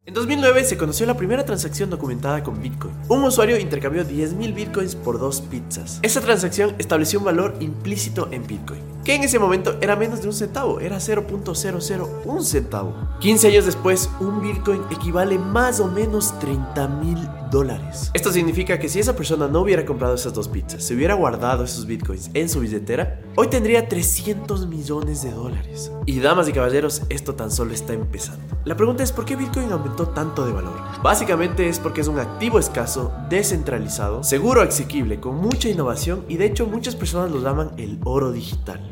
En 2009 se conoció la primera transacción documentada con Bitcoin. Un usuario intercambió 10.000 Bitcoins por dos pizzas. Esa transacción estableció un valor implícito en Bitcoin, que en ese momento era menos de un centavo, era 0.001 centavo. 15 años después, un Bitcoin equivale más o menos 30 mil Esto significa que si esa persona no hubiera comprado esas dos pizzas, se hubiera guardado esos Bitcoins en su billetera, hoy tendría 300 millones de dólares. Y damas y caballeros, esto tan solo está empezando. La pregunta es, ¿por qué Bitcoin aumentó tanto de valor? Básicamente es porque es un activo escaso, descentralizado, seguro, asequible, con mucha innovación y de hecho muchas personas lo llaman el oro digital.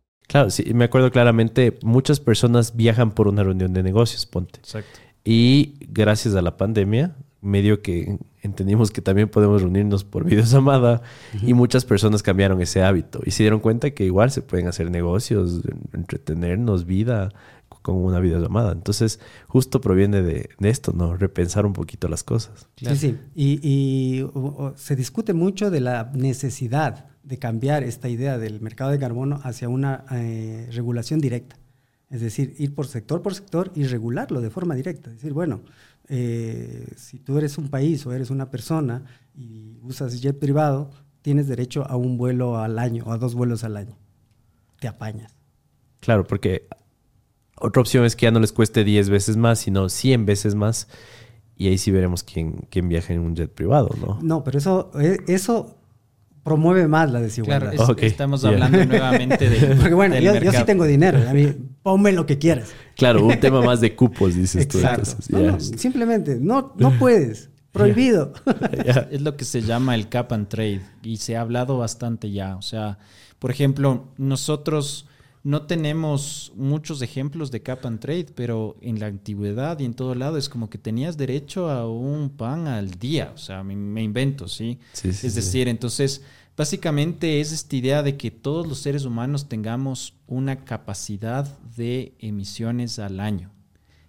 Claro, sí, me acuerdo claramente, muchas personas viajan por una reunión de negocios, ponte. Exacto. Y gracias a la pandemia, medio que entendimos que también podemos reunirnos por videollamada y muchas personas cambiaron ese hábito y se dieron cuenta que igual se pueden hacer negocios, entretenernos, vida con una videollamada. Entonces, justo proviene de, esto, ¿no? Repensar un poquito las cosas. Sí, sí. Y, y se discute mucho de la necesidad de cambiar esta idea del mercado de carbono hacia una eh, regulación directa. Es decir, ir por sector por sector y regularlo de forma directa. Es decir, bueno, eh, si tú eres un país o eres una persona y usas jet privado, tienes derecho a un vuelo al año o a dos vuelos al año. Te apañas. Claro, porque otra opción es que ya no les cueste 10 veces más, sino 100 veces más. Y ahí sí veremos quién, quién viaja en un jet privado, ¿no? No, pero eso, eh, eso promueve más la desigualdad. Claro, estamos hablando nuevamente de. Porque bueno, yo, yo, sí tengo dinero. A mí, ponme lo que quieras. Claro, un tema más de cupos, dices tú. simplemente, no, no puedes. Prohibido. es lo que se llama el cap and trade y se ha hablado bastante ya. O sea, por ejemplo, nosotros no tenemos muchos ejemplos de cap and trade, pero en la antigüedad y en todo lado es como que tenías derecho a un pan al día, o sea, me, invento, ¿sí? es decir, entonces, básicamente es esta idea de que todos los seres humanos tengamos una capacidad de emisiones al año.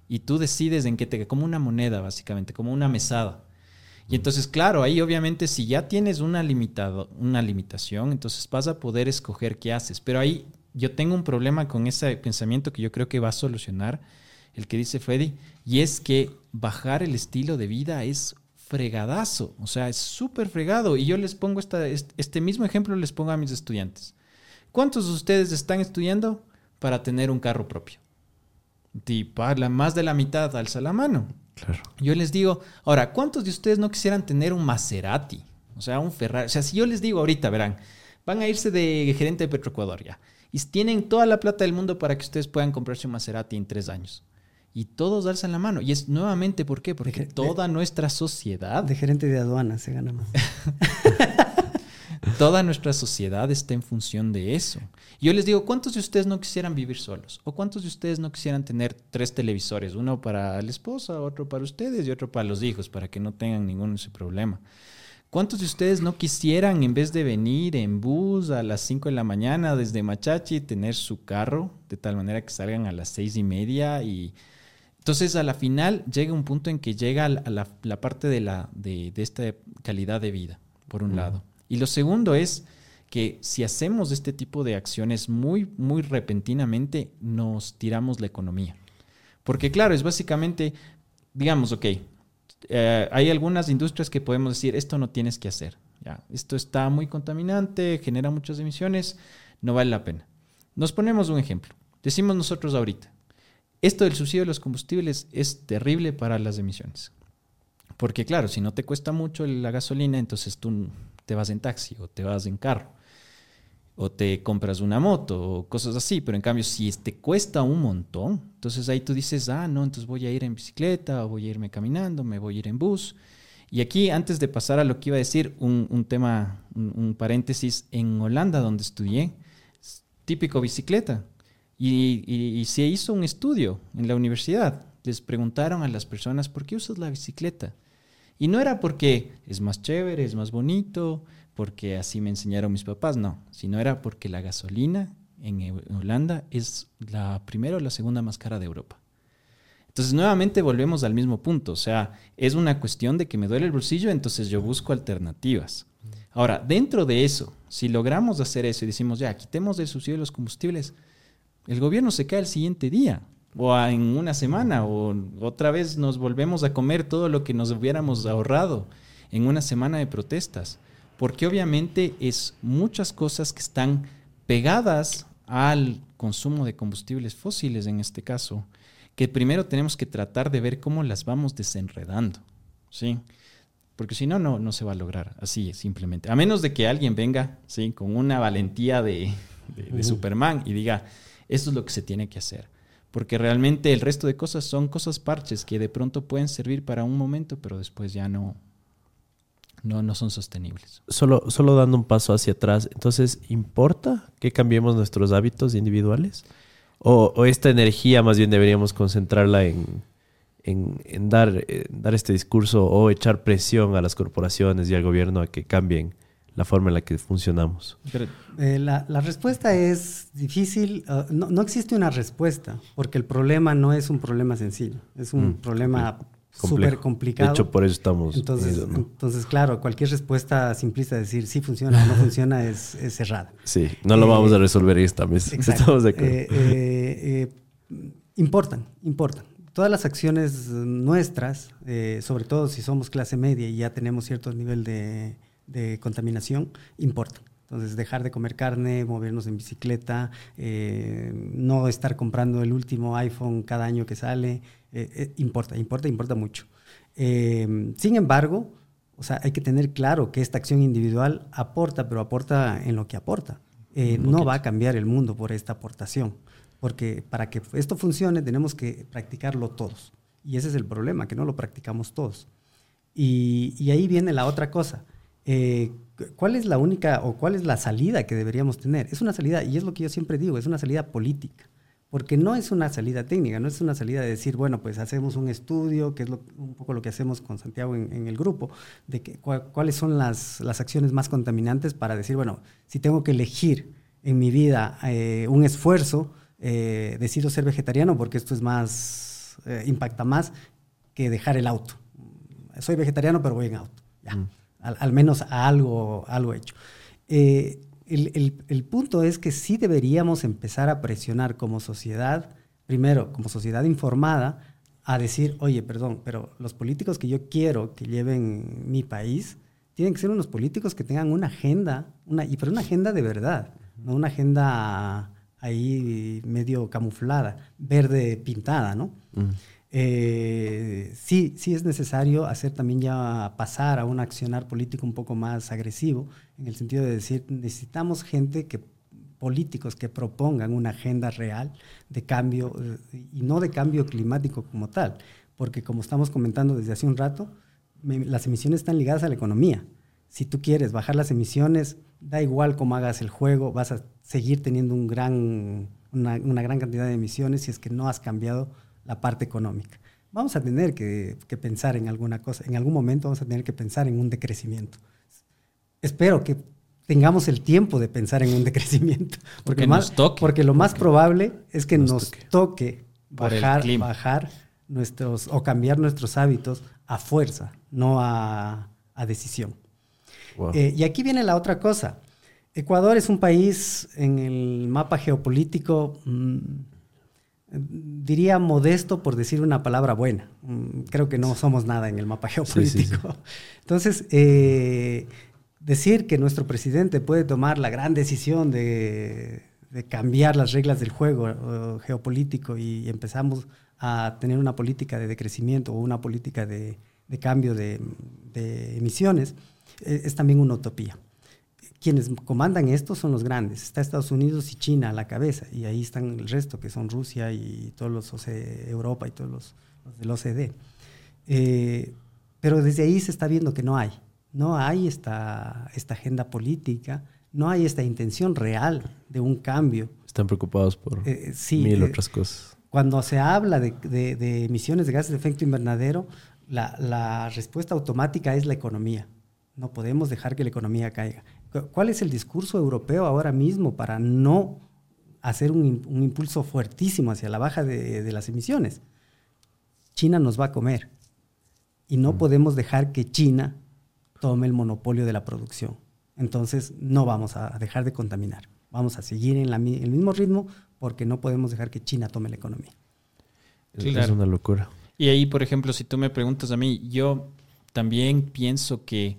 Y tú decides en qué te... como una moneda, básicamente, como una mesada. Y entonces, claro, ahí obviamente si ya tienes una, limitado, una limitación, entonces vas a poder escoger qué haces. Pero ahí yo tengo un problema con ese pensamiento que yo creo que va a solucionar el que dice Freddy, y es que bajar el estilo de vida es fregadazo, o sea, es súper fregado. Y yo les pongo esta, este mismo ejemplo, les pongo a mis estudiantes. ¿Cuántos de ustedes están estudiando para tener un carro propio? la más de la mitad alza la mano. Claro. Yo les digo, ahora, ¿cuántos de ustedes no quisieran tener un Maserati? O sea, un Ferrari. O sea, si yo les digo ahorita, verán, van a irse de gerente de Petroecuador ya y tienen toda la plata del mundo para que ustedes puedan comprarse un Maserati en tres años. Y todos alzan la mano. Y es nuevamente, ¿por qué? Porque toda nuestra sociedad... De gerente de aduana se gana más. toda nuestra sociedad está en función de eso. Yo les digo, ¿cuántos de ustedes no quisieran vivir solos? ¿O cuántos de ustedes no quisieran tener tres televisores? Uno para la esposa, otro para ustedes y otro para los hijos, para que no tengan ningún ese problema. ¿Cuántos de ustedes no quisieran, en vez de venir en bus a las 5 de la mañana desde Machachi, tener su carro de tal manera que salgan a las seis y media? Y entonces a la final llega un punto en que llega a la, parte de, la, de, esta calidad de vida, por un lado. Y lo segundo es que si hacemos este tipo de acciones muy, muy repentinamente, nos tiramos la economía. Porque claro, es básicamente, digamos, ok, eh, hay algunas industrias que podemos decir, esto no tienes que hacer. Esto está muy contaminante, genera muchas emisiones, no vale la pena. Nos ponemos un ejemplo. Decimos nosotros ahorita, esto del subsidio de los combustibles es terrible para las emisiones. Porque claro, si no te cuesta mucho la gasolina, entonces tú te vas en taxi o te vas en carro o te compras una moto o cosas así, pero en cambio si te cuesta un montón, entonces ahí tú dices, ah, no, entonces voy a ir en bicicleta o voy a irme caminando, me voy a ir en bus. Y aquí, antes de pasar a lo que iba a decir, un, tema, un, paréntesis, en Holanda, donde estudié, típico bicicleta, y, y se hizo un estudio en la universidad. Les preguntaron a las personas, ¿por qué usas la bicicleta? Y no era porque es más chévere, es más bonito, porque así me enseñaron mis papás, no, sino era porque la gasolina en Holanda es la primera o la segunda más cara de Europa. Entonces, nuevamente volvemos al mismo punto, o sea, es una cuestión de que me duele el bolsillo, entonces yo busco alternativas. Ahora, dentro de eso, si logramos hacer eso y decimos, ya, quitemos el subsidio de los combustibles, el gobierno se cae el siguiente día, o en una semana, o otra vez nos volvemos a comer todo lo que nos hubiéramos ahorrado en una semana de protestas porque obviamente es muchas cosas que están pegadas al consumo de combustibles fósiles en este caso, que primero tenemos que tratar de ver cómo las vamos desenredando, ¿sí? Porque si no, no, no se va a lograr así simplemente. A menos de que alguien venga, ¿sí? Con una valentía de, de Superman y diga, esto es lo que se tiene que hacer. Porque realmente el resto de cosas son cosas parches que de pronto pueden servir para un momento, pero después ya no, no, no son sostenibles. Solo, solo dando un paso hacia atrás, entonces, ¿importa que cambiemos nuestros hábitos individuales? ¿O, esta energía más bien deberíamos concentrarla en, en, dar, eh, dar este discurso o echar presión a las corporaciones y al gobierno a que cambien la forma en la que funcionamos? Eh, la, la, respuesta es difícil. Uh, no, no, existe una respuesta, porque el problema no es un problema sencillo, es un mm, problema súper complicado. De hecho, por eso estamos. Entonces, entonces, claro, cualquier respuesta simplista de decir sí funciona o no funciona es, es, cerrada. Sí, no lo vamos a resolver esta vez. Estamos de acuerdo. importan, importan todas las acciones nuestras, eh, sobre todo si somos clase media y ya tenemos cierto nivel de, contaminación, importan. Entonces, dejar de comer carne, movernos en bicicleta, eh, no estar comprando el último iPhone cada año que sale, eh, importa, importa, importa mucho. sin embargo, o sea, hay que tener claro que esta acción individual aporta, pero aporta en lo que aporta. no va a cambiar el mundo por esta aportación porque para que esto funcione tenemos que practicarlo todos. Y ese es el problema, que no lo practicamos todos. Y, ahí viene la otra cosa. Eh, ¿Cuál es la única o cuál es la salida que deberíamos tener? Es una salida, y es lo que yo siempre digo, es una salida política. Porque no es una salida técnica, no es una salida de decir, bueno, pues hacemos un estudio, que es un poco lo que hacemos con Santiago en, el grupo, de que, cuáles son las, las, acciones más contaminantes para decir, bueno, si tengo que elegir en mi vida eh, un esfuerzo, eh, decido ser vegetariano porque esto es más, eh, impacta más que dejar el auto. Soy vegetariano, pero voy en auto. Ya. Mm. Al, menos a algo, algo hecho. El, punto es que sí deberíamos empezar a presionar como sociedad, primero como sociedad informada, a decir, oye, perdón, pero los políticos que yo quiero que lleven mi país, tienen que ser unos políticos que tengan una agenda, una, y pero una agenda de verdad, no una agenda ahí medio camuflada, verde pintada, ¿no? Eh, sí, sí es necesario hacer también ya pasar a un accionar político un poco más agresivo, en el sentido de decir, necesitamos gente políticos que propongan una agenda real de cambio y no de cambio climático como tal, porque como estamos comentando desde hace un rato, las emisiones están ligadas a la economía. Si tú quieres bajar las emisiones, da igual cómo hagas el juego, vas a seguir teniendo una, gran cantidad de emisiones si es que no has cambiado la parte económica. Vamos a tener que, pensar en alguna cosa, en algún momento vamos a tener que pensar en un decrecimiento. Espero que tengamos el tiempo de pensar en un decrecimiento, porque, más, porque lo más probable es que nos, toque, bajar, bajar nuestros o cambiar nuestros hábitos a fuerza, no a, decisión. Eh, y aquí viene la otra cosa. Ecuador es un país en el mapa geopolítico, mm, diría modesto por decir una palabra buena. Mm, creo que no somos nada en el mapa geopolítico. Entonces, eh, decir que nuestro presidente puede tomar la gran decisión de, cambiar las reglas del juego eh, geopolítico y empezamos a tener una política de decrecimiento o una política de, cambio de, emisiones, eh, es también una utopía quienes comandan esto son los grandes. Está Estados Unidos y China a la cabeza, y ahí están el resto, que son Rusia y todos los Europa y todos los, del OCDE. Eh, pero desde ahí se está viendo que no hay. No hay esta, esta agenda política, no hay esta intención real de un cambio. Están preocupados por eh, mil eh, otras cosas. Cuando se habla de, de, emisiones de gases de efecto invernadero, la, la respuesta automática es la economía. No podemos dejar que la economía caiga. ¿Cuál es el discurso europeo ahora mismo para no hacer un, impulso fuertísimo hacia la baja de, las emisiones? China nos va a comer y no mm. podemos dejar que China tome el monopolio de la producción. Entonces no vamos a dejar de contaminar. Vamos a seguir en el mismo ritmo porque no podemos dejar que China tome la economía. Es una locura. Y ahí, por ejemplo, si tú me preguntas a mí, yo también pienso que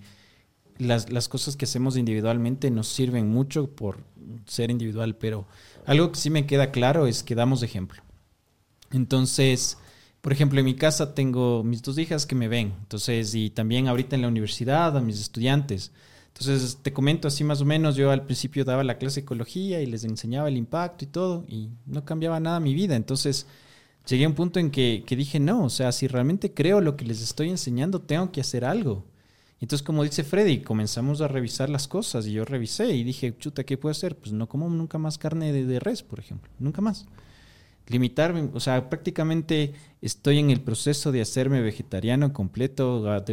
las, las, cosas que hacemos individualmente nos sirven mucho por ser individual, pero algo que sí me queda claro es que damos ejemplo. Entonces, por ejemplo, en mi casa tengo mis dos hijas que me ven, entonces, y también ahorita en la universidad a mis estudiantes. Entonces, te comento así más o menos, yo al principio daba la clase de ecología y les enseñaba el impacto y todo, y no cambiaba nada mi vida. Entonces, llegué a un punto en que, que dije, no, o sea, si realmente creo lo que les estoy enseñando, tengo que hacer algo. Entonces, como dice Freddy, comenzamos a revisar las cosas y yo revisé y dije, chuta, ¿qué puedo hacer? Pues no como nunca más carne de, res, por ejemplo, nunca más. Limitarme, o sea, prácticamente estoy en el proceso de hacerme vegetariano completo,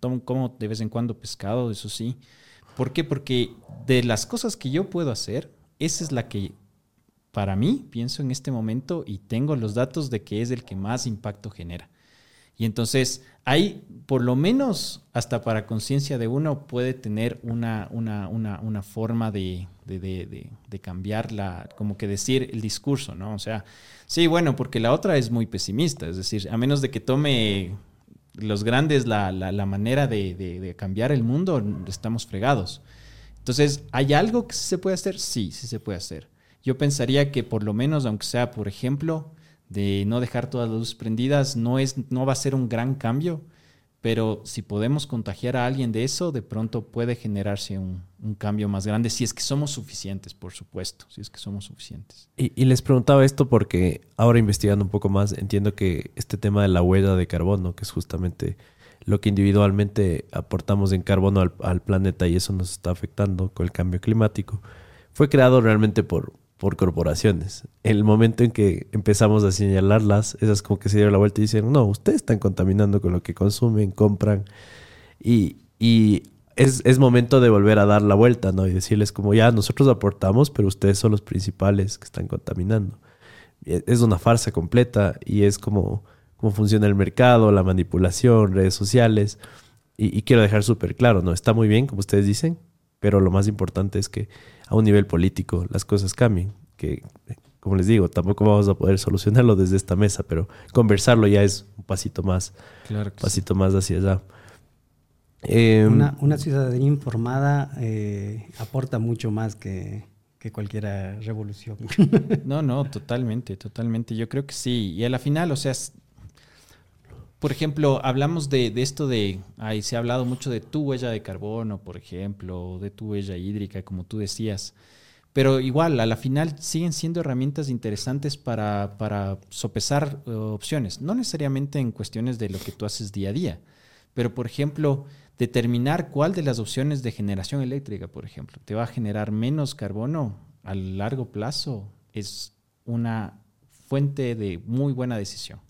tomo como de vez en cuando pescado, eso sí. ¿Por qué? Porque de las cosas que yo puedo hacer, esa es la que para mí pienso en este momento y tengo los datos de que es el que más impacto genera. Y entonces ahí, por lo menos hasta para conciencia de uno, puede tener una, una, una, una forma de, de, de, cambiar la, como que decir el discurso, ¿no? O sea, sí, bueno, porque la otra es muy pesimista, es decir, a menos de que tome los grandes la, la, la manera de, cambiar el mundo, estamos fregados. Entonces, ¿hay algo que se puede hacer? Sí, sí se puede hacer. Yo pensaría que por lo menos, aunque sea, por ejemplo, de no dejar todas las luces prendidas, no, es, no va a ser un gran cambio, pero si podemos contagiar a alguien de eso, de pronto puede generarse un, cambio más grande, si es que somos suficientes, por supuesto, si es que somos suficientes. Y, les preguntaba esto porque ahora investigando un poco más, entiendo que este tema de la huella de carbono, que es justamente lo que individualmente aportamos en carbono al planeta y eso nos está afectando con el cambio climático, fue creado realmente por, por corporaciones. El momento en que empezamos a señalarlas, esas como que se dieron la vuelta y dicen, no, ustedes están contaminando con lo que consumen, compran. Y, es, momento de volver a dar la vuelta, ¿no? Y decirles como, ya, nosotros aportamos, pero ustedes son los principales que están contaminando. Es una farsa completa y es como cómo funciona el mercado, la manipulación, redes sociales. Y, y quiero dejar súper claro, ¿no? Está muy bien, como ustedes dicen, pero lo más importante es que a un nivel político las cosas cambien. Que, como les digo, tampoco vamos a poder solucionarlo desde esta mesa, pero conversarlo ya es un pasito más, claro pasito más hacia allá. Em, una, una, ciudadanía informada eh, aporta mucho más que, que cualquier revolución. No, no, totalmente, totalmente. Yo creo que sí. Y a la final, o sea, por ejemplo, hablamos de, esto de, ahí se ha hablado mucho de tu huella de carbono, por ejemplo, de tu huella hídrica, como tú decías. Pero igual, a la final siguen siendo herramientas interesantes para, para sopesar eh, opciones, no necesariamente en cuestiones de lo que tú haces día a día, pero por ejemplo, determinar cuál de las opciones de generación eléctrica, por ejemplo, te va a generar menos carbono a largo plazo es una fuente de muy buena decisión.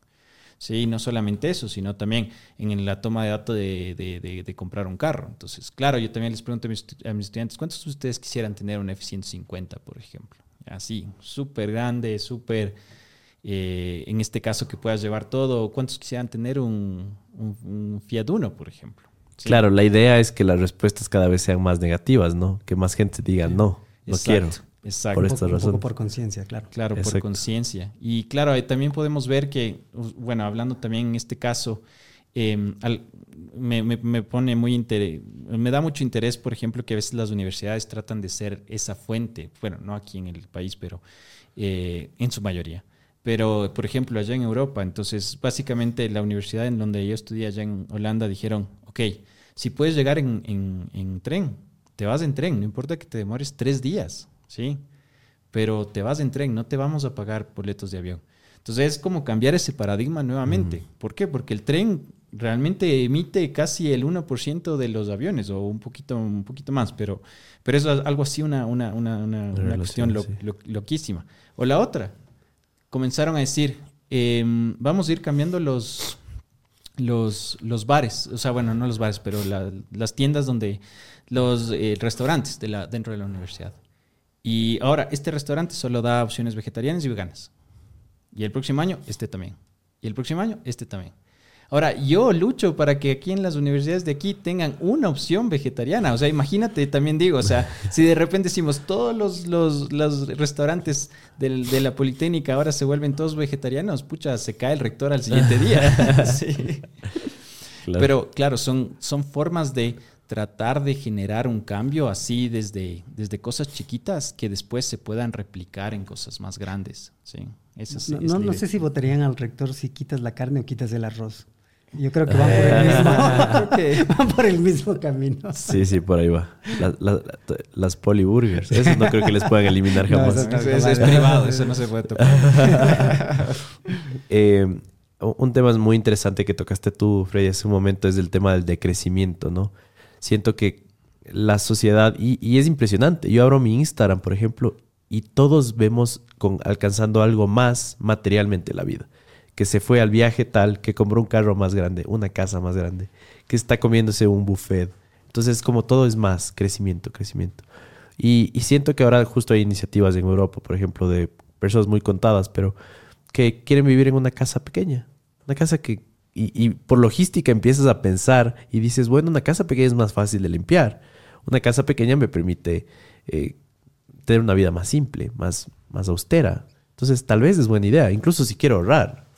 Sí, no solamente eso, sino también en la toma de datos de, comprar un carro. Entonces, claro, yo también les pregunto a mis, estudiantes, ¿cuántos de ustedes quisieran tener un F-150, por ejemplo? Así, súper grande, súper, eh, en este caso que puedas llevar todo. ¿Cuántos quisieran tener un, Fiat Uno, por ejemplo? Claro, la idea es que las respuestas cada vez sean más negativas, ¿no? Que más gente diga, no, no quiero. Exacto. Por esta razón. Un poco por conciencia, claro. Claro, por conciencia. Y claro, también podemos ver que, bueno, hablando también en este caso, em, me, pone muy interés, me da mucho interés, por ejemplo, que a veces las universidades tratan de ser esa fuente, bueno, no aquí en el país, pero eh, en su mayoría. Pero, por ejemplo, allá en Europa, entonces, básicamente la universidad en donde yo estudié allá en Holanda dijeron, ok, si puedes llegar en, en tren, te vas en tren, no importa que te demores tres días ¿sí? Pero te vas en tren, no te vamos a pagar boletos de avión. Entonces es como cambiar ese paradigma nuevamente. ¿Por qué? Porque el tren realmente emite casi el 1% de los aviones o un poquito, un poquito más, pero, pero eso es algo así, una, una, una, una cuestión loquísima. O la otra, comenzaron a decir, em, vamos a ir cambiando los, los, los bares, o sea, bueno, no los bares, pero las tiendas donde, los eh, restaurantes de la, dentro de la universidad. Y ahora, este restaurante solo da opciones vegetarianas y veganas. Y el próximo año, este también. Y el próximo año, este también. Ahora, yo lucho para que aquí en las universidades de aquí tengan una opción vegetariana. O sea, imagínate, también digo, o sea, si de repente decimos todos los, los, los restaurantes de la Politécnica ahora se vuelven todos vegetarianos, pucha, se cae el rector al siguiente día. sí. Pero claro, son, son formas de tratar de generar un cambio así desde, desde cosas chiquitas que después se puedan replicar en cosas más grandes. ¿sí? no, no, sé si votarían al rector si quitas la carne o quitas el arroz. Yo creo que van por el mismo, van por el mismo camino. Sí, sí, por ahí va. las poliburgers. Eso no creo que les puedan eliminar jamás. eso, es privado, eso no se puede tocar. Eh, un tema muy interesante que tocaste tú, Freddy, hace un momento es el tema del decrecimiento, ¿no? Siento que la sociedad, y, es impresionante, yo abro mi Instagram, por ejemplo, y todos vemos con, alcanzando algo más materialmente la vida. Que se fue al viaje tal, que compró un carro más grande, una casa más grande, que está comiéndose un buffet. Entonces, como todo es más crecimiento, crecimiento. Y, y siento que ahora justo hay iniciativas en Europa, por ejemplo, de personas muy contadas, pero que quieren vivir en una casa pequeña. Una casa que y, por logística empiezas a pensar y dices, bueno, una casa pequeña es más fácil de limpiar. Una casa pequeña me permite eh, tener una vida más simple, más, más austera. Entonces, tal vez es buena idea, incluso si quiero ahorrar.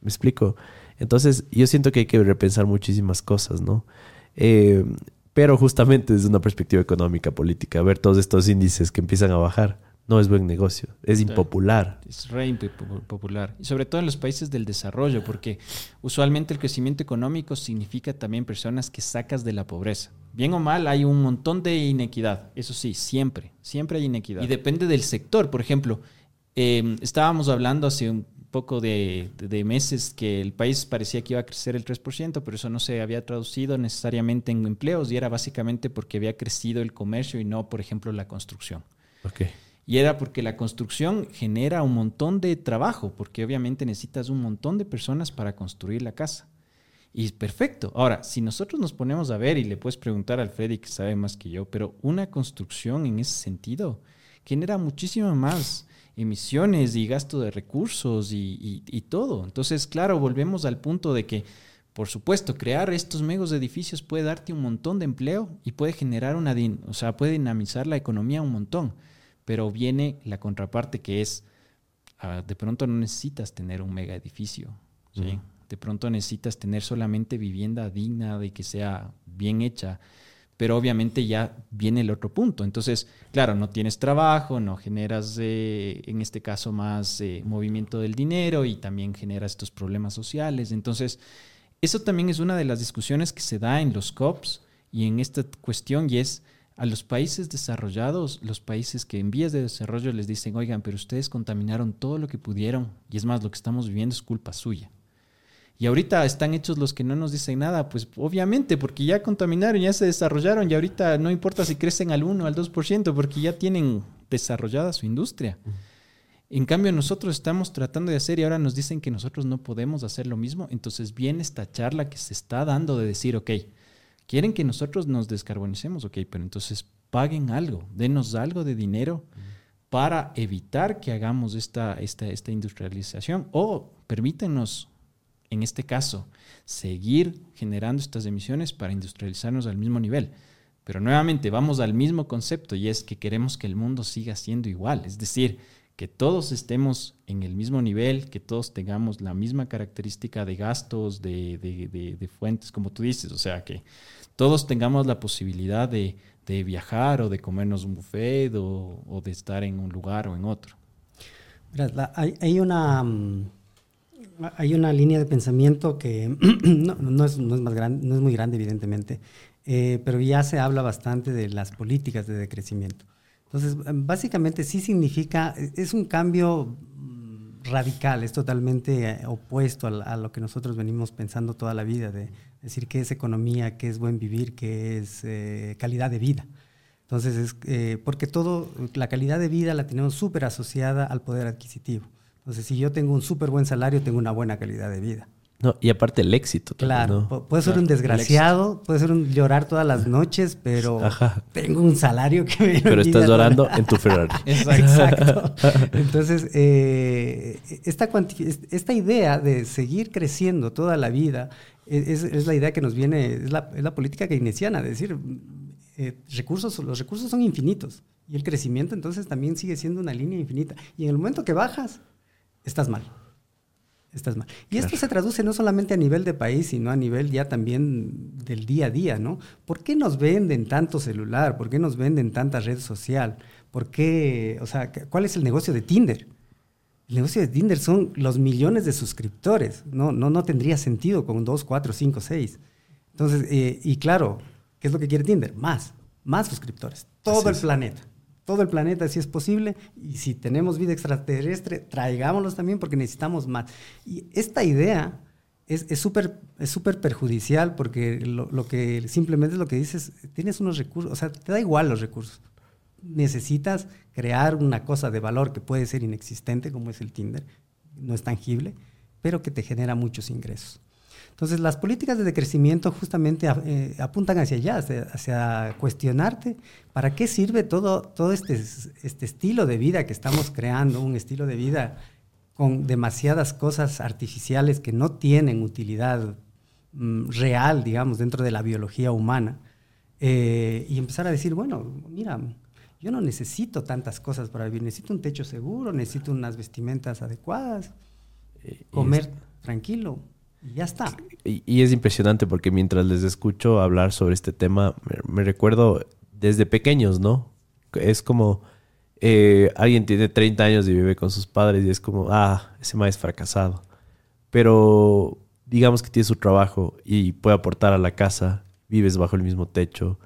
¿Me explico? Entonces, yo siento que hay que repensar muchísimas cosas, ¿no? Eh, pero justamente desde una perspectiva económica, política, ver todos estos índices que empiezan a bajar no es buen negocio, es impopular. Es re impopular. Y sobre todo en los países del desarrollo, porque usualmente el crecimiento económico significa también personas que sacas de la pobreza. Bien o mal, hay un montón de inequidad. Eso sí, siempre, siempre hay inequidad. Y depende del sector. Por ejemplo, em, estábamos hablando hace un poco de, de, meses que el país parecía que iba a crecer el 3%, pero eso no se había traducido necesariamente en empleos y era básicamente porque había crecido el comercio y no, por ejemplo, la construcción. Okay. Y era porque la construcción genera un montón de trabajo, porque obviamente necesitas un montón de personas para construir la casa. Y perfecto. Ahora, si nosotros nos ponemos a ver, y le puedes preguntar al Freddy que sabe más que yo, pero una construcción en ese sentido genera muchísimo más emisiones y gasto de recursos y, y todo. Entonces, claro, volvemos al punto de que, por supuesto, crear estos megos edificios puede darte un montón de empleo y puede generar una, o sea, puede dinamizar la economía un montón pero viene la contraparte que es, ah, de pronto no necesitas tener un mega edificio, de pronto necesitas tener solamente vivienda digna, de que sea bien hecha, pero obviamente ya viene el otro punto. Entonces, claro, no tienes trabajo, no generas, eh, en este caso, más eh, movimiento del dinero y también generas estos problemas sociales. Entonces, eso también es una de las discusiones que se da en los COPs y en esta cuestión y es a los países desarrollados, los países que en vías de desarrollo les dicen, oigan, pero ustedes contaminaron todo lo que pudieron y es más, lo que estamos viviendo es culpa suya. Y ahorita están hechos los que no nos dicen nada, pues obviamente, porque ya contaminaron, ya se desarrollaron y ahorita no importa si crecen al 1 o al 2%, porque ya tienen desarrollada su industria. En cambio, nosotros estamos tratando de hacer y ahora nos dicen que nosotros no podemos hacer lo mismo. Entonces viene esta charla que se está dando de decir, ok, quieren que nosotros nos descarbonicemos, ok, pero entonces paguen algo, denos algo de dinero para evitar que hagamos esta, esta, esta industrialización o permítenos, en este caso, seguir generando estas emisiones para industrializarnos al mismo nivel. Pero nuevamente vamos al mismo concepto y es que queremos que el mundo siga siendo igual, es decir, que todos estemos en el mismo nivel, que todos tengamos la misma característica de gastos, de, de, de fuentes, como tú dices, o sea, que todos tengamos la posibilidad de, viajar o de comernos un buffet o, de estar en un lugar o en otro. hay, una, mm, hay una línea de pensamiento que no, es, no es muy grande, evidentemente, eh, pero ya se habla bastante de las políticas de decrecimiento. Entonces, básicamente sí significa, es un cambio radical, es totalmente eh, opuesto a, lo que nosotros venimos pensando toda la vida, de decir qué es economía, qué es buen vivir, qué es eh, calidad de vida. Entonces, es, eh, porque todo, la calidad de vida la tenemos súper asociada al poder adquisitivo. Entonces, si yo tengo un súper buen salario, tengo una buena calidad de vida. No, y aparte el éxito. claro, puede ser un desgraciado, puede ser un llorar todas las noches, pero tengo un salario que me... Pero estás llorando en tu Ferrari. Exacto. Entonces, eh, esta, esta idea de seguir creciendo toda la vida es, es la idea que nos viene, es la, es la política keynesiana, es decir, eh, recursos, los recursos son infinitos y el crecimiento entonces también sigue siendo una línea infinita. Y en el momento que bajas, estás mal estás mal. Y esto se traduce no solamente a nivel de país, sino a nivel ya también del día a día, ¿no? ¿Por qué nos venden tanto celular? ¿Por qué nos venden tanta red social? ¿Por qué, o sea, cuál es el negocio de Tinder? El negocio de Tinder son los millones de suscriptores. No, no, no tendría sentido con dos, cuatro, cinco, seis. Entonces, eh, y claro, ¿qué es lo que quiere Tinder? Más, más suscriptores. Todo el planeta todo el planeta si es posible y si tenemos vida extraterrestre, traigámoslos también porque necesitamos más. Y esta idea es súper es perjudicial porque lo, que simplemente lo que dices, tienes unos recursos, o sea, te da igual los recursos. Necesitas crear una cosa de valor que puede ser inexistente, como es el Tinder, no es tangible, pero que te genera muchos ingresos. Entonces, las políticas de decrecimiento justamente eh, apuntan hacia allá, hacia, cuestionarte para qué sirve todo, todo este, este estilo de vida que estamos creando, un estilo de vida con demasiadas cosas artificiales que no tienen utilidad mm, real, digamos, dentro de la biología humana, eh, y empezar a decir, bueno, mira, yo no necesito tantas cosas para vivir, necesito un techo seguro, necesito unas vestimentas adecuadas, eh, comer tranquilo, y ya está. Y, es impresionante porque mientras les escucho hablar sobre este tema, me recuerdo desde pequeños, ¿no? Es como eh, alguien tiene 30 años y vive con sus padres y es como, ah, ese maestro es fracasado. Pero digamos que tiene su trabajo y puede aportar a la casa, vives bajo el mismo techo,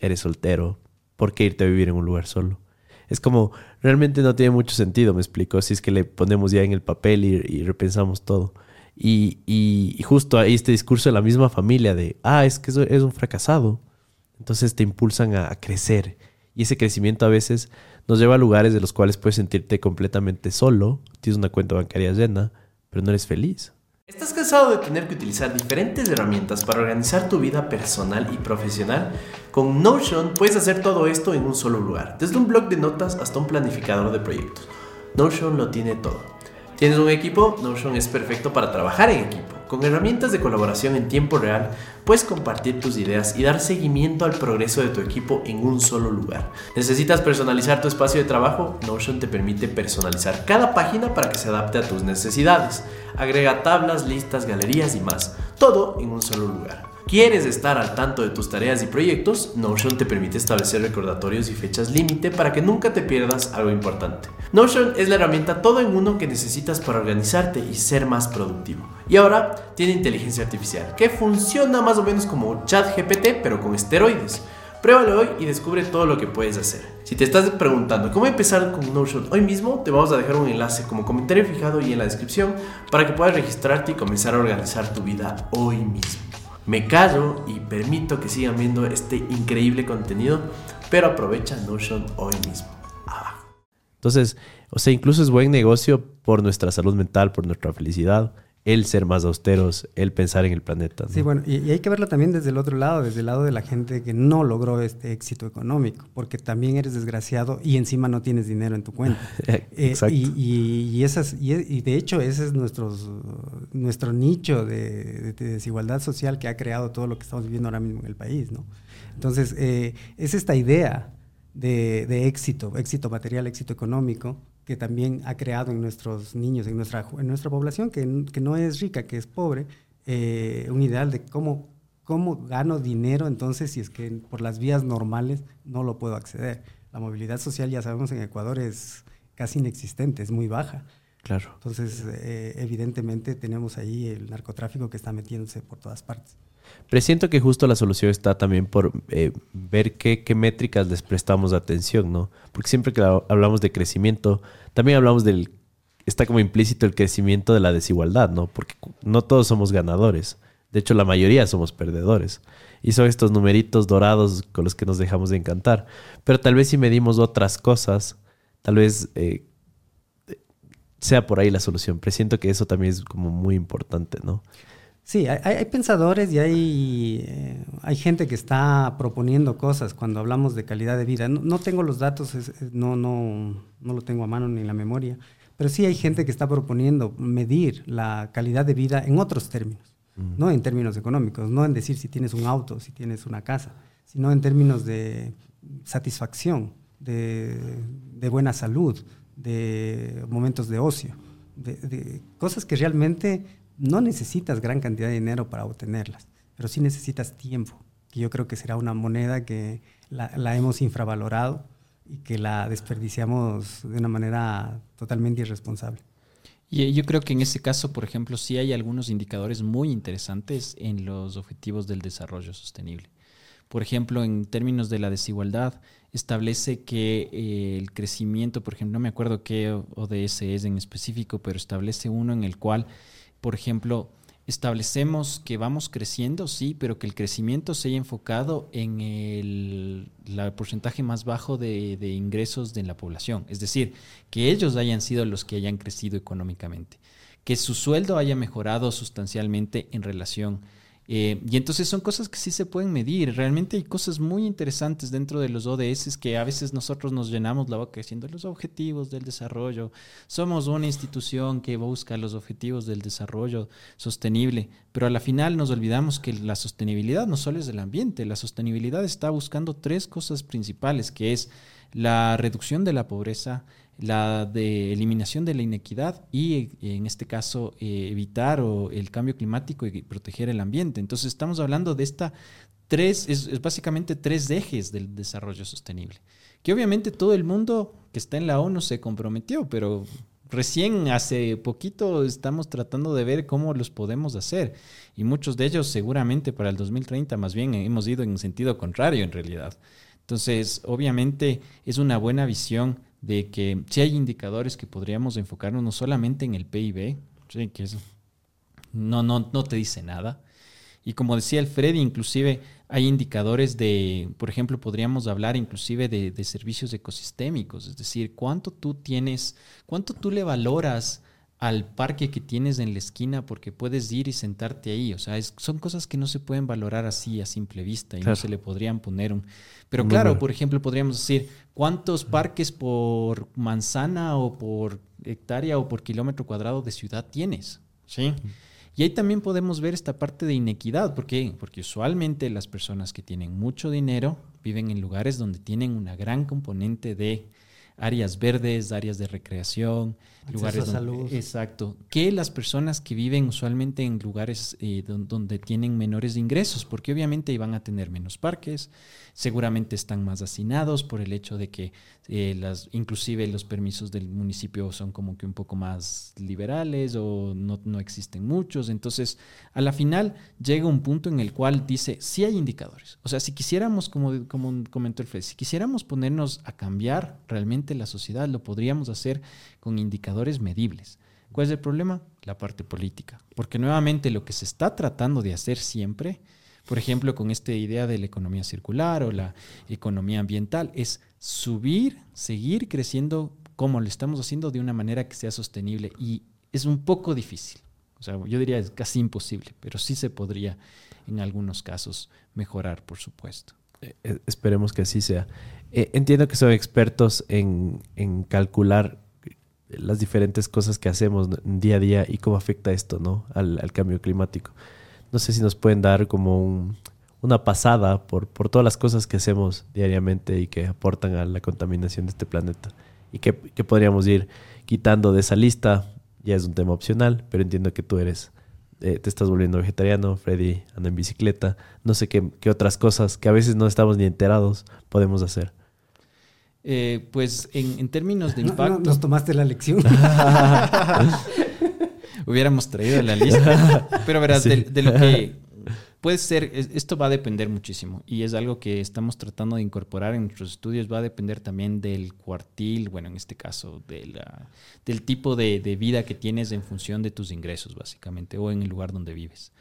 eres soltero, ¿por qué irte a vivir en un lugar solo? Es como, realmente no tiene mucho sentido, me explico, si es que le ponemos ya en el papel y, repensamos todo. Y, justo ahí este discurso de la misma familia de, ah, es que es un fracasado. Entonces te impulsan a crecer. Y ese crecimiento a veces nos lleva a lugares de los cuales puedes sentirte completamente solo, tienes una cuenta bancaria llena, pero no eres feliz. ¿Estás cansado de tener que utilizar diferentes herramientas para organizar tu vida personal y profesional? Con Notion puedes hacer todo esto en un solo lugar, desde un blog de notas hasta un planificador de proyectos. Notion lo tiene todo. ¿Tienes un equipo? Notion es perfecto para trabajar en equipo. Con herramientas de colaboración en tiempo real, puedes compartir tus ideas y dar seguimiento al progreso de tu equipo en un solo lugar. ¿Necesitas personalizar tu espacio de trabajo? Notion te permite personalizar cada página para que se adapte a tus necesidades. Agrega tablas, listas, galerías y más. Todo en un solo lugar. ¿Quieres estar al tanto de tus tareas y proyectos? Notion te permite establecer recordatorios y fechas límite para que nunca te pierdas algo importante. Notion es la herramienta todo en uno que necesitas para organizarte y ser más productivo. Y ahora tiene inteligencia artificial, que funciona más o menos como ChatGPT, pero con esteroides. Pruébalo hoy y descubre todo lo que puedes hacer. Si te estás preguntando cómo empezar con Notion hoy mismo, te vamos a dejar un enlace como comentario fijado y en la descripción para que puedas registrarte y comenzar a organizar tu vida hoy mismo me callo y permito que sigan viendo este increíble contenido, pero aprovecha Notion hoy mismo. Abajo. Entonces, o sea, incluso es buen negocio por nuestra salud mental, por nuestra felicidad, el ser más austeros, el pensar en el planeta. Sí, bueno, y, hay que verlo también desde el otro lado, desde el lado de la gente que no logró este éxito económico, porque también eres desgraciado y encima no tienes dinero en tu cuenta. Eh, Exacto. y, esas, y, de hecho ese es nuestro, nuestro nicho de, desigualdad social que ha creado todo lo que estamos viviendo ahora mismo en el país, ¿no? Entonces, eh, es esta idea de, de éxito, éxito material, éxito económico, que también ha creado en nuestros niños, en nuestra, en nuestra población, que, que no es rica, que es pobre, eh, un ideal de cómo, cómo gano dinero entonces si es que por las vías normales no lo puedo acceder. La movilidad social, ya sabemos, en Ecuador es casi inexistente, es muy baja. Claro. Entonces, eh, evidentemente tenemos ahí el narcotráfico que está metiéndose por todas partes. Presiento que justo la solución está también por eh, ver qué, qué, métricas les prestamos atención, ¿no? Porque siempre que hablamos de crecimiento, también hablamos del... Está como implícito el crecimiento de la desigualdad, ¿no? Porque no todos somos ganadores. De hecho, la mayoría somos perdedores. Y son estos numeritos dorados con los que nos dejamos de encantar. Pero tal vez si medimos otras cosas, tal vez eh, sea por ahí la solución. Presiento que eso también es como muy importante, ¿no? Sí, hay, pensadores y hay, eh, hay gente que está proponiendo cosas cuando hablamos de calidad de vida. No, tengo los datos, no, no, no lo tengo a mano ni en la memoria, pero sí hay gente que está proponiendo medir la calidad de vida en otros términos, no en términos económicos, no en decir si tienes un auto, si tienes una casa, sino en términos de satisfacción, de, de buena salud, de momentos de ocio, de, de cosas que realmente no necesitas gran cantidad de dinero para obtenerlas, pero sí necesitas tiempo, que yo creo que será una moneda que la, hemos infravalorado y que la desperdiciamos de una manera totalmente irresponsable. Y yo creo que en ese caso, por ejemplo, sí hay algunos indicadores muy interesantes en los objetivos del desarrollo sostenible. Por ejemplo, en términos de la desigualdad, establece que eh, el crecimiento, por ejemplo, no me acuerdo qué ODS es en específico, pero establece uno en el cual por ejemplo, establecemos que vamos creciendo, sí, pero que el crecimiento se haya enfocado en el, porcentaje más bajo de, ingresos de la población. Es decir, que ellos hayan sido los que hayan crecido económicamente. Que su sueldo haya mejorado sustancialmente en relación Eh, y entonces son cosas que sí se pueden medir. Realmente hay cosas muy interesantes dentro de los ODS que a veces nosotros nos llenamos la boca diciendo los objetivos del desarrollo. Somos una institución que busca los objetivos del desarrollo sostenible, pero a la final nos olvidamos que la sostenibilidad no solo es del ambiente, la sostenibilidad está buscando tres cosas principales, que es la reducción de la pobreza, la de eliminación de la inequidad y en este caso eh, evitar el cambio climático y proteger el ambiente. Entonces estamos hablando de esta tres, es, básicamente tres ejes del desarrollo sostenible, que obviamente todo el mundo que está en la ONU se comprometió, pero recién hace poquito estamos tratando de ver cómo los podemos hacer y muchos de ellos seguramente para el 2030 más bien hemos ido en sentido contrario en realidad. Entonces, obviamente es una buena visión de que si hay indicadores que podríamos enfocarnos no solamente en el PIB, que eso no, no, no te dice nada. Y como decía el Freddy, inclusive hay indicadores de, por ejemplo, podríamos hablar inclusive de, de, servicios ecosistémicos, es decir, cuánto tú tienes, cuánto tú le valoras al parque que tienes en la esquina porque puedes ir y sentarte ahí. O sea, son cosas que no se pueden valorar así a simple vista y no se le podrían poner un... Pero claro, por ejemplo, podríamos decir, ¿cuántos parques por manzana o por hectárea o por kilómetro cuadrado de ciudad tienes? ¿Sí? Y ahí también podemos ver esta parte de inequidad. ¿Por qué? Porque usualmente las personas que tienen mucho dinero viven en lugares donde tienen una gran componente de áreas verdes, áreas de recreación, lugares. Exacto. Que las personas que viven usualmente en lugares eh, donde, tienen menores ingresos, porque obviamente iban a tener menos parques, seguramente están más hacinados por el hecho de que eh, las, inclusive los permisos del municipio son como que un poco más liberales o no, no existen muchos. Entonces, a la final llega un punto en el cual dice, sí hay indicadores. O sea, si quisiéramos, como, como comentó el Fred, si quisiéramos ponernos a cambiar realmente la sociedad, lo podríamos hacer con indicadores medibles. ¿Cuál es el problema? La parte política. Porque nuevamente lo que se está tratando de hacer siempre por ejemplo, con esta idea de la economía circular o la economía ambiental, es subir, seguir creciendo como lo estamos haciendo de una manera que sea sostenible. Y es un poco difícil. O sea, yo diría es casi imposible, pero sí se podría en algunos casos mejorar, por supuesto. Eh, eh, esperemos que así sea. Eh, entiendo que son expertos en, calcular las diferentes cosas que hacemos día a día y cómo afecta esto ¿no? al cambio climático. No sé si nos pueden dar como una pasada por, por todas las cosas que hacemos diariamente y que aportan a la contaminación de este planeta. Y que, podríamos ir quitando de esa lista. Ya es un tema opcional, pero entiendo que tú eres eh, te estás volviendo vegetariano, Freddy anda en bicicleta, no sé qué, otras cosas que a veces no estamos ni enterados podemos hacer. Eh, pues en, términos de impacto... nos tomaste la lección. hubiéramos traído la lista. Pero verás, de, lo que puede ser, esto va a depender muchísimo y es algo que estamos tratando de incorporar en nuestros estudios, va a depender también del cuartil, bueno, en este caso, de la, del tipo de, de vida que tienes en función de tus ingresos, básicamente, o en el lugar donde vives.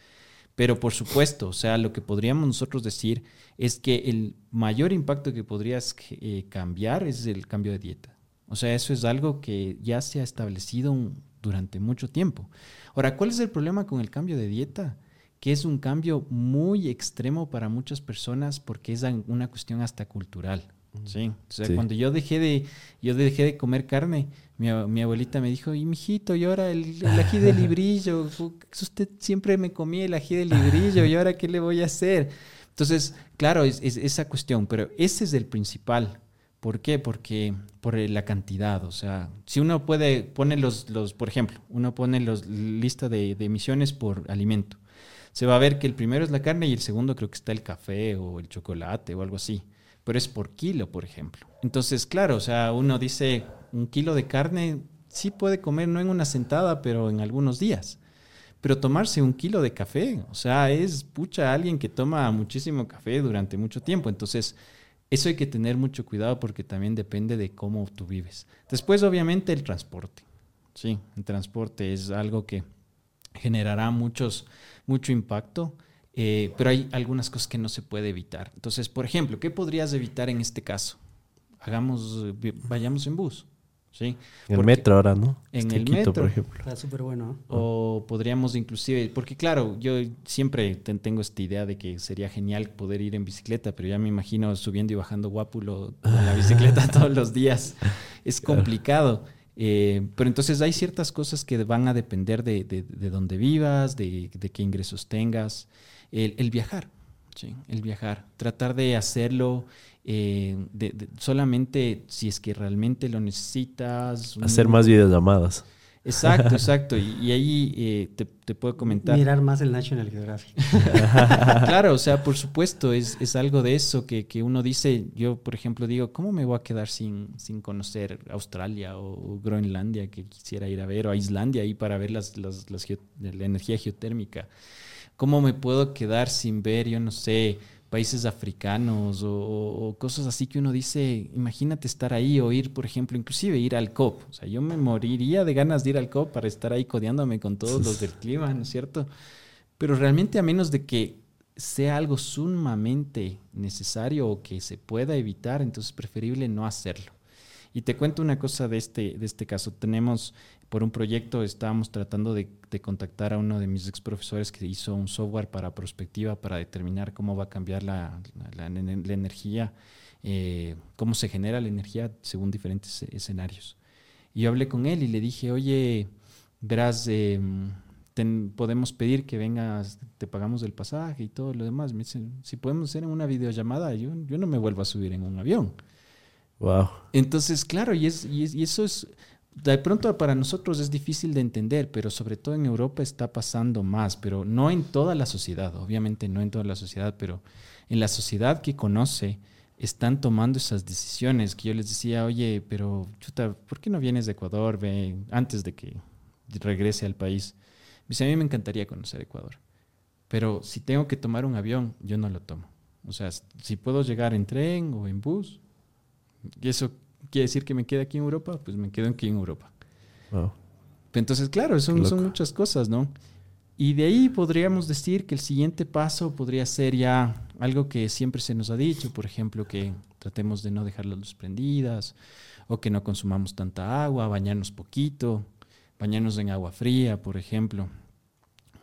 Pero por supuesto, o sea, lo que podríamos nosotros decir es que el mayor impacto que podrías eh, cambiar es el cambio de dieta. O sea, eso es algo que ya se ha establecido un, durante mucho tiempo. Ahora, ¿cuál es el problema con el cambio de dieta? Que es un cambio muy extremo para muchas personas porque es una cuestión hasta cultural. Sí. O sea, cuando yo dejé de, yo dejé de comer carne, mi, abuelita me dijo, y mijito, y ahora el, ají de librillo, usted siempre me comía el ají de librillo, ¿y ahora qué le voy a hacer? Entonces, claro, es esa cuestión, pero ese es el principal. ¿Por qué? Porque por la cantidad, o sea, si uno puede, pone los, los por ejemplo, uno pone los lista de, emisiones por alimento, se va a ver que el primero es la carne y el segundo creo que está el café o el chocolate o algo así, pero es por kilo, por ejemplo. Entonces, claro, o sea, uno dice, un kilo de carne sí puede comer, no en una sentada, pero en algunos días. Pero tomarse un kilo de café, o sea, es pucha alguien que toma muchísimo café durante mucho tiempo. Entonces, eso hay que tener mucho cuidado porque también depende de cómo tú vives. Después, obviamente, el transporte. Sí, el transporte es algo que generará muchos, mucho impacto, eh, pero hay algunas cosas que no se puede evitar. Entonces, por ejemplo, ¿qué podrías evitar en este caso? Hagamos, vayamos en bus. ¿Sí? En el metro ahora, ¿no? En el metro, por ejemplo. Está súper bueno. O podríamos inclusive, porque claro, yo siempre tengo esta idea de que sería genial poder ir en bicicleta, pero ya me imagino subiendo y bajando guapulo con la bicicleta todos los días. Es complicado. Eh, pero entonces hay ciertas cosas que van a depender de, de, dónde vivas, de, qué ingresos tengas. El, viajar, ¿sí? el viajar, tratar de hacerlo eh, solamente si es que realmente lo necesitas. Hacer más videollamadas. Exacto, exacto. Y, ahí eh, te, puedo comentar. Mirar más el National Geographic. claro, o sea, por supuesto, es, algo de eso que, uno dice. Yo, por ejemplo, digo, ¿cómo me voy a quedar sin, sin conocer Australia o, Groenlandia que quisiera ir a ver, o a Islandia ahí para ver las, las, la energía geotérmica? ¿Cómo me puedo quedar sin ver, yo no sé, países africanos o, cosas así que uno dice, imagínate estar ahí o ir, por ejemplo, inclusive ir al COP. O sea, yo me moriría de ganas de ir al COP para estar ahí codeándome con todos los del clima, ¿no es cierto? Pero realmente a menos de que sea algo sumamente necesario o que se pueda evitar, entonces es preferible no hacerlo. Y te cuento una cosa de este, de este caso. Tenemos, por un proyecto, estábamos tratando de, contactar a uno de mis ex profesores que hizo un software para prospectiva para determinar cómo va a cambiar la, la, energía, eh, cómo se genera la energía según diferentes escenarios. Y yo hablé con él y le dije, oye, verás, em, podemos pedir que vengas, te pagamos el pasaje y todo lo demás. Me dice, si podemos hacer una videollamada, yo, yo no me vuelvo a subir en un avión. Wow. Entonces, claro, y, es, y, eso es, de pronto para nosotros es difícil de entender, pero sobre todo en Europa está pasando más, pero no en toda la sociedad, obviamente no en toda la sociedad, pero en la sociedad que conoce están tomando esas decisiones que yo les decía, oye, pero chuta, ¿por qué no vienes de Ecuador ve, antes de que regrese al país? Dice, a mí me encantaría conocer Ecuador, pero si tengo que tomar un avión, yo no lo tomo. O sea, si puedo llegar en tren o en bus, ¿Y eso quiere decir que me quede aquí en Europa? Pues me quedo aquí en Europa. Entonces, claro, son, son muchas cosas, ¿no? Y de ahí podríamos decir que el siguiente paso podría ser ya algo que siempre se nos ha dicho, por ejemplo, que tratemos de no dejar las luces prendidas o que no consumamos tanta agua, bañarnos poquito, bañarnos en agua fría, por ejemplo.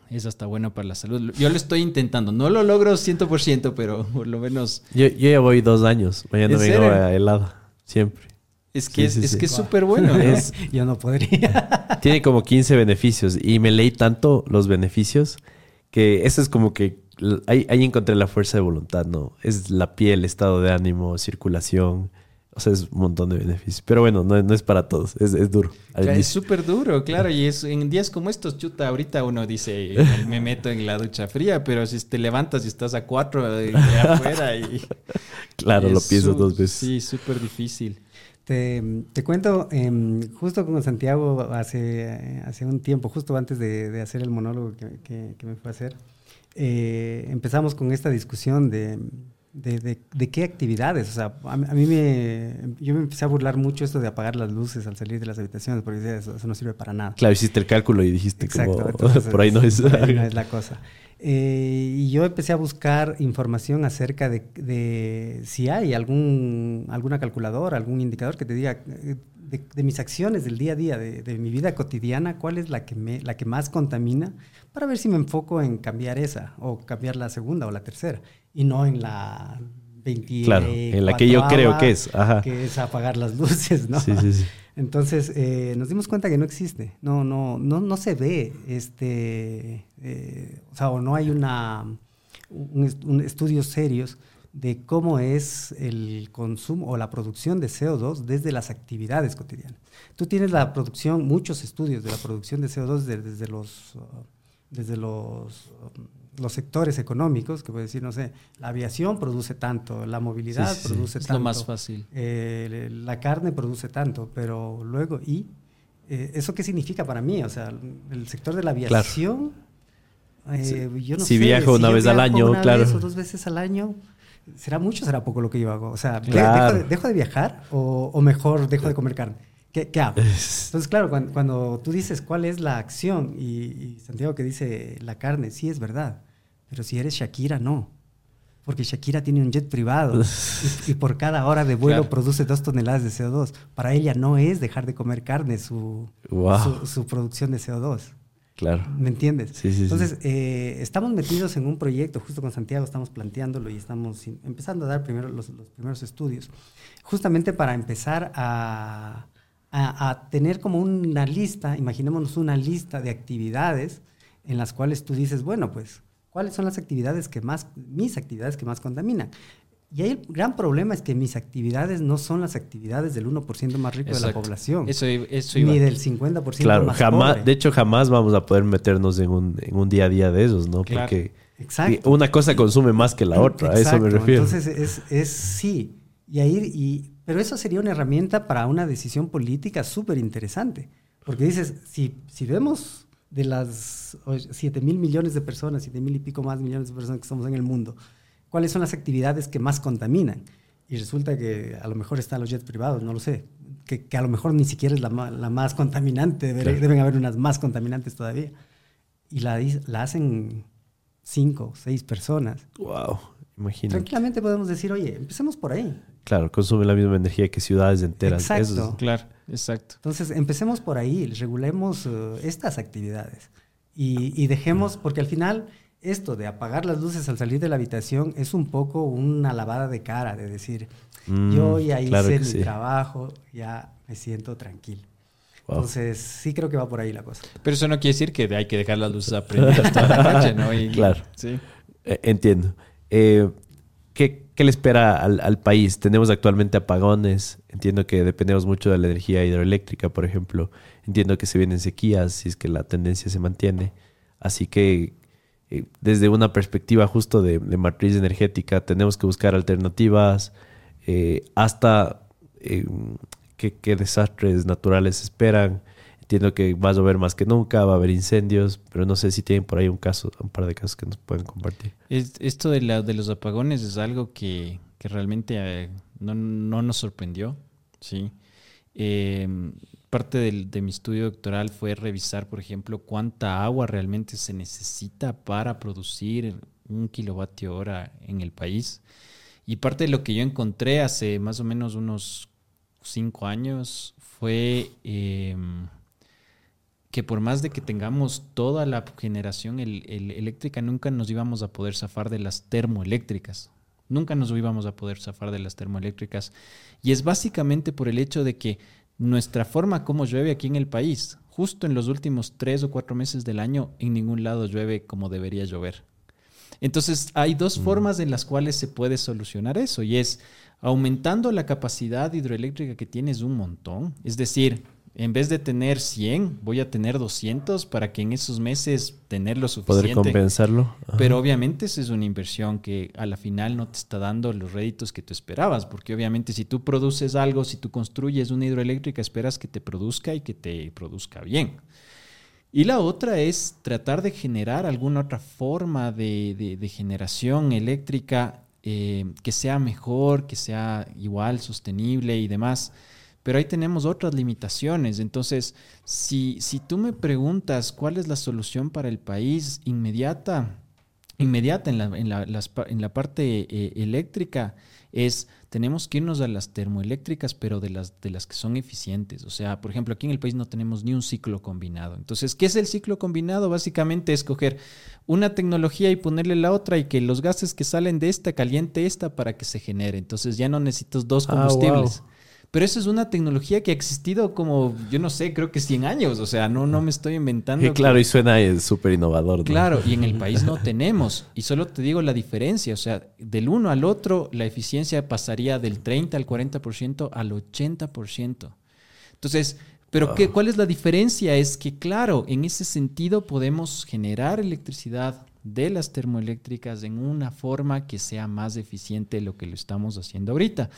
Es hasta bueno para la salud. Yo lo estoy intentando. No lo logro 100%, pero por lo menos... Yo, yo ya voy dos años bañándome en agua helada. Siempre. Es que es, que es súper bueno. yo no podría. Tiene como 15 beneficios. Y me leí tanto los beneficios que eso es como que... Ahí, ahí encontré la fuerza de voluntad, ¿no? Es la piel, estado de ánimo, circulación o sea, es un montón de beneficios. Pero bueno, no, no es para todos. Es, es duro. es súper duro, claro. Y es, en días como estos, chuta, ahorita uno dice, me meto en la ducha fría, pero si te levantas y estás a cuatro de, afuera y... Claro, lo piensas dos veces. Sí, súper difícil. Te, te, cuento, eh, justo con Santiago hace, hace un tiempo, justo antes de, de hacer el monólogo que, que, me fue a hacer, eh, empezamos con esta discusión de de, de, qué actividades. O sea, a, mí me. Yo me empecé a burlar mucho esto de apagar las luces al salir de las habitaciones, porque eso, no sirve para nada. Claro, hiciste el cálculo y dijiste Exacto, por ahí no es. es la cosa. Eh, y yo empecé a buscar información acerca de, de, si hay algún, alguna calculadora, algún indicador que te diga eh, de, mis acciones del día a día, de, mi vida cotidiana, cuál es la que, me, la que más contamina, para ver si me enfoco en cambiar esa, o cambiar la segunda o la tercera, y no en la 20 Claro, en la que yo creo que es. Que es apagar las luces, ¿no? Sí, sí, sí. Entonces, eh, nos dimos cuenta que no existe, no, no, no, no se ve, este, eh, o sea, o no hay una, un, estudios serios de cómo es el consumo o la producción de CO2 desde las actividades cotidianas. Tú tienes la producción, muchos estudios de la producción de CO2 desde, los, desde los, los sectores económicos, que puede decir, no sé, la aviación produce tanto, la movilidad produce tanto. Es lo más fácil. Eh, la carne produce tanto, pero luego, ¿y eh, eso qué significa para mí? O sea, el sector de la aviación... Eh, yo no si viajo una vez al año, claro. o dos veces al año, ¿será mucho o será poco lo que yo hago? O sea, dejo, de, viajar o, mejor dejo de comer carne? ¿Qué, hago? Entonces, claro, cuando, tú dices cuál es la acción y, Santiago que dice la carne, sí es verdad, pero si eres Shakira, no. porque Shakira tiene un jet privado y, por cada hora de vuelo produce dos toneladas de CO2. Para ella no es dejar de comer carne su, su, producción de CO2. Claro. ¿Me entiendes? Sí, sí, Entonces, eh, estamos metidos en un proyecto, justo con Santiago estamos planteándolo y estamos empezando a dar primero los, los primeros estudios, justamente para empezar a, a, a, tener como una lista, imaginémonos una lista de actividades en las cuales tú dices, bueno, pues ¿Cuáles son las actividades que más, mis actividades que más contaminan? Y ahí el gran problema es que mis actividades no son las actividades del 1% más rico de la población. Eso, eso iba. Ni del 50% claro, más jamás, De hecho, jamás vamos a poder meternos en un, en un día a día de esos, ¿no? Porque una cosa consume más que la otra, a eso me refiero. Entonces, es, es sí. Y ahí, y, pero eso sería una herramienta para una decisión política súper interesante. Porque dices, si, si vemos de las 7 mil millones de personas, 7 mil y pico más millones de personas que somos en el mundo, ¿cuáles son las actividades que más contaminan? Y resulta que a lo mejor están los jets privados, no lo sé, que, que a lo mejor ni siquiera es la, la más contaminante, deben haber unas más contaminantes todavía. Y la, la hacen cinco, seis personas. Wow, imagínate. Tranquilamente podemos decir, oye, empecemos por ahí. Claro, consume la misma energía que ciudades enteras. Exacto. claro, exacto. Entonces, empecemos por ahí, regulemos uh, estas actividades y, dejemos, porque al final esto de apagar las luces al salir de la habitación es un poco una lavada de cara, de decir, mm, yo ya hice mi trabajo, ya me siento tranquilo. Entonces, sí creo que va por ahí la cosa. Pero eso no quiere decir que hay que dejar las luces aprendidas toda la noche, ¿no? claro. Sí. Eh, entiendo. Eh, ¿qué, ¿qué, le espera al, al, país? Tenemos actualmente apagones. Entiendo que dependemos mucho de la energía hidroeléctrica, por ejemplo. Entiendo que se vienen sequías si es que la tendencia se mantiene. Así que eh, desde una perspectiva justo de, matriz energética tenemos que buscar alternativas eh, hasta eh, qué, desastres naturales esperan. Entiendo que va a llover más que nunca, va a haber incendios, pero no sé si tienen por ahí un caso, un par de casos que nos pueden compartir. esto de, los apagones es algo que, realmente no, no, nos sorprendió, ¿sí? parte de mi estudio doctoral fue revisar, por ejemplo, cuánta agua realmente se necesita para producir un kilovatio hora en el país. Y parte de lo que yo encontré hace más o menos unos cinco años fue em, que por más de que tengamos toda la generación eléctrica, nunca nos íbamos a poder zafar de las termoeléctricas. Nunca nos íbamos a poder zafar de las termoeléctricas. Y es básicamente por el hecho de que nuestra forma como llueve aquí en el país. Justo en los últimos tres o cuatro meses del año, en ningún lado llueve como debería llover. Entonces, hay dos mm. formas en las cuales se puede solucionar eso, y es aumentando la capacidad hidroeléctrica que tienes un montón, es decir, en vez de tener 100, voy a tener 200 para que en esos meses tener lo suficiente. Poder compensarlo. Pero obviamente esa es una inversión que a la final no te está dando los réditos que tú esperabas, porque obviamente si tú produces algo, si tú construyes una hidroeléctrica, esperas que te produzca y que te produzca bien. Y la otra es tratar de generar alguna otra forma de, generación eléctrica eh, que sea mejor, que sea igual, sostenible y demás pero ahí tenemos otras limitaciones. Entonces, si, si tú me preguntas cuál es la solución para el país inmediata, inmediata en la, en la, en la parte eh, eléctrica, es tenemos que irnos a las termoeléctricas, pero de las, de las que son eficientes. O sea, por ejemplo, aquí en el país no tenemos ni un ciclo combinado. Entonces, ¿qué es el ciclo combinado? Básicamente es coger una tecnología y ponerle la otra y que los gases que salen de esta caliente esta para que se genere. Entonces ya no necesitas dos ah, combustibles. Pero eso es una tecnología que ha existido como, yo no sé, creo que 100 años. O sea, no, no me estoy inventando. Y claro, y suena súper innovador. Claro, y en el país no tenemos. Y solo te digo la diferencia. O sea, del uno al otro, la eficiencia pasaría del 30 al 40% al 80%. Entonces, ¿pero qué, cuál es la diferencia? Es que, claro, en ese sentido podemos generar electricidad de las termoeléctricas en una forma que sea más eficiente de lo que lo estamos haciendo ahorita.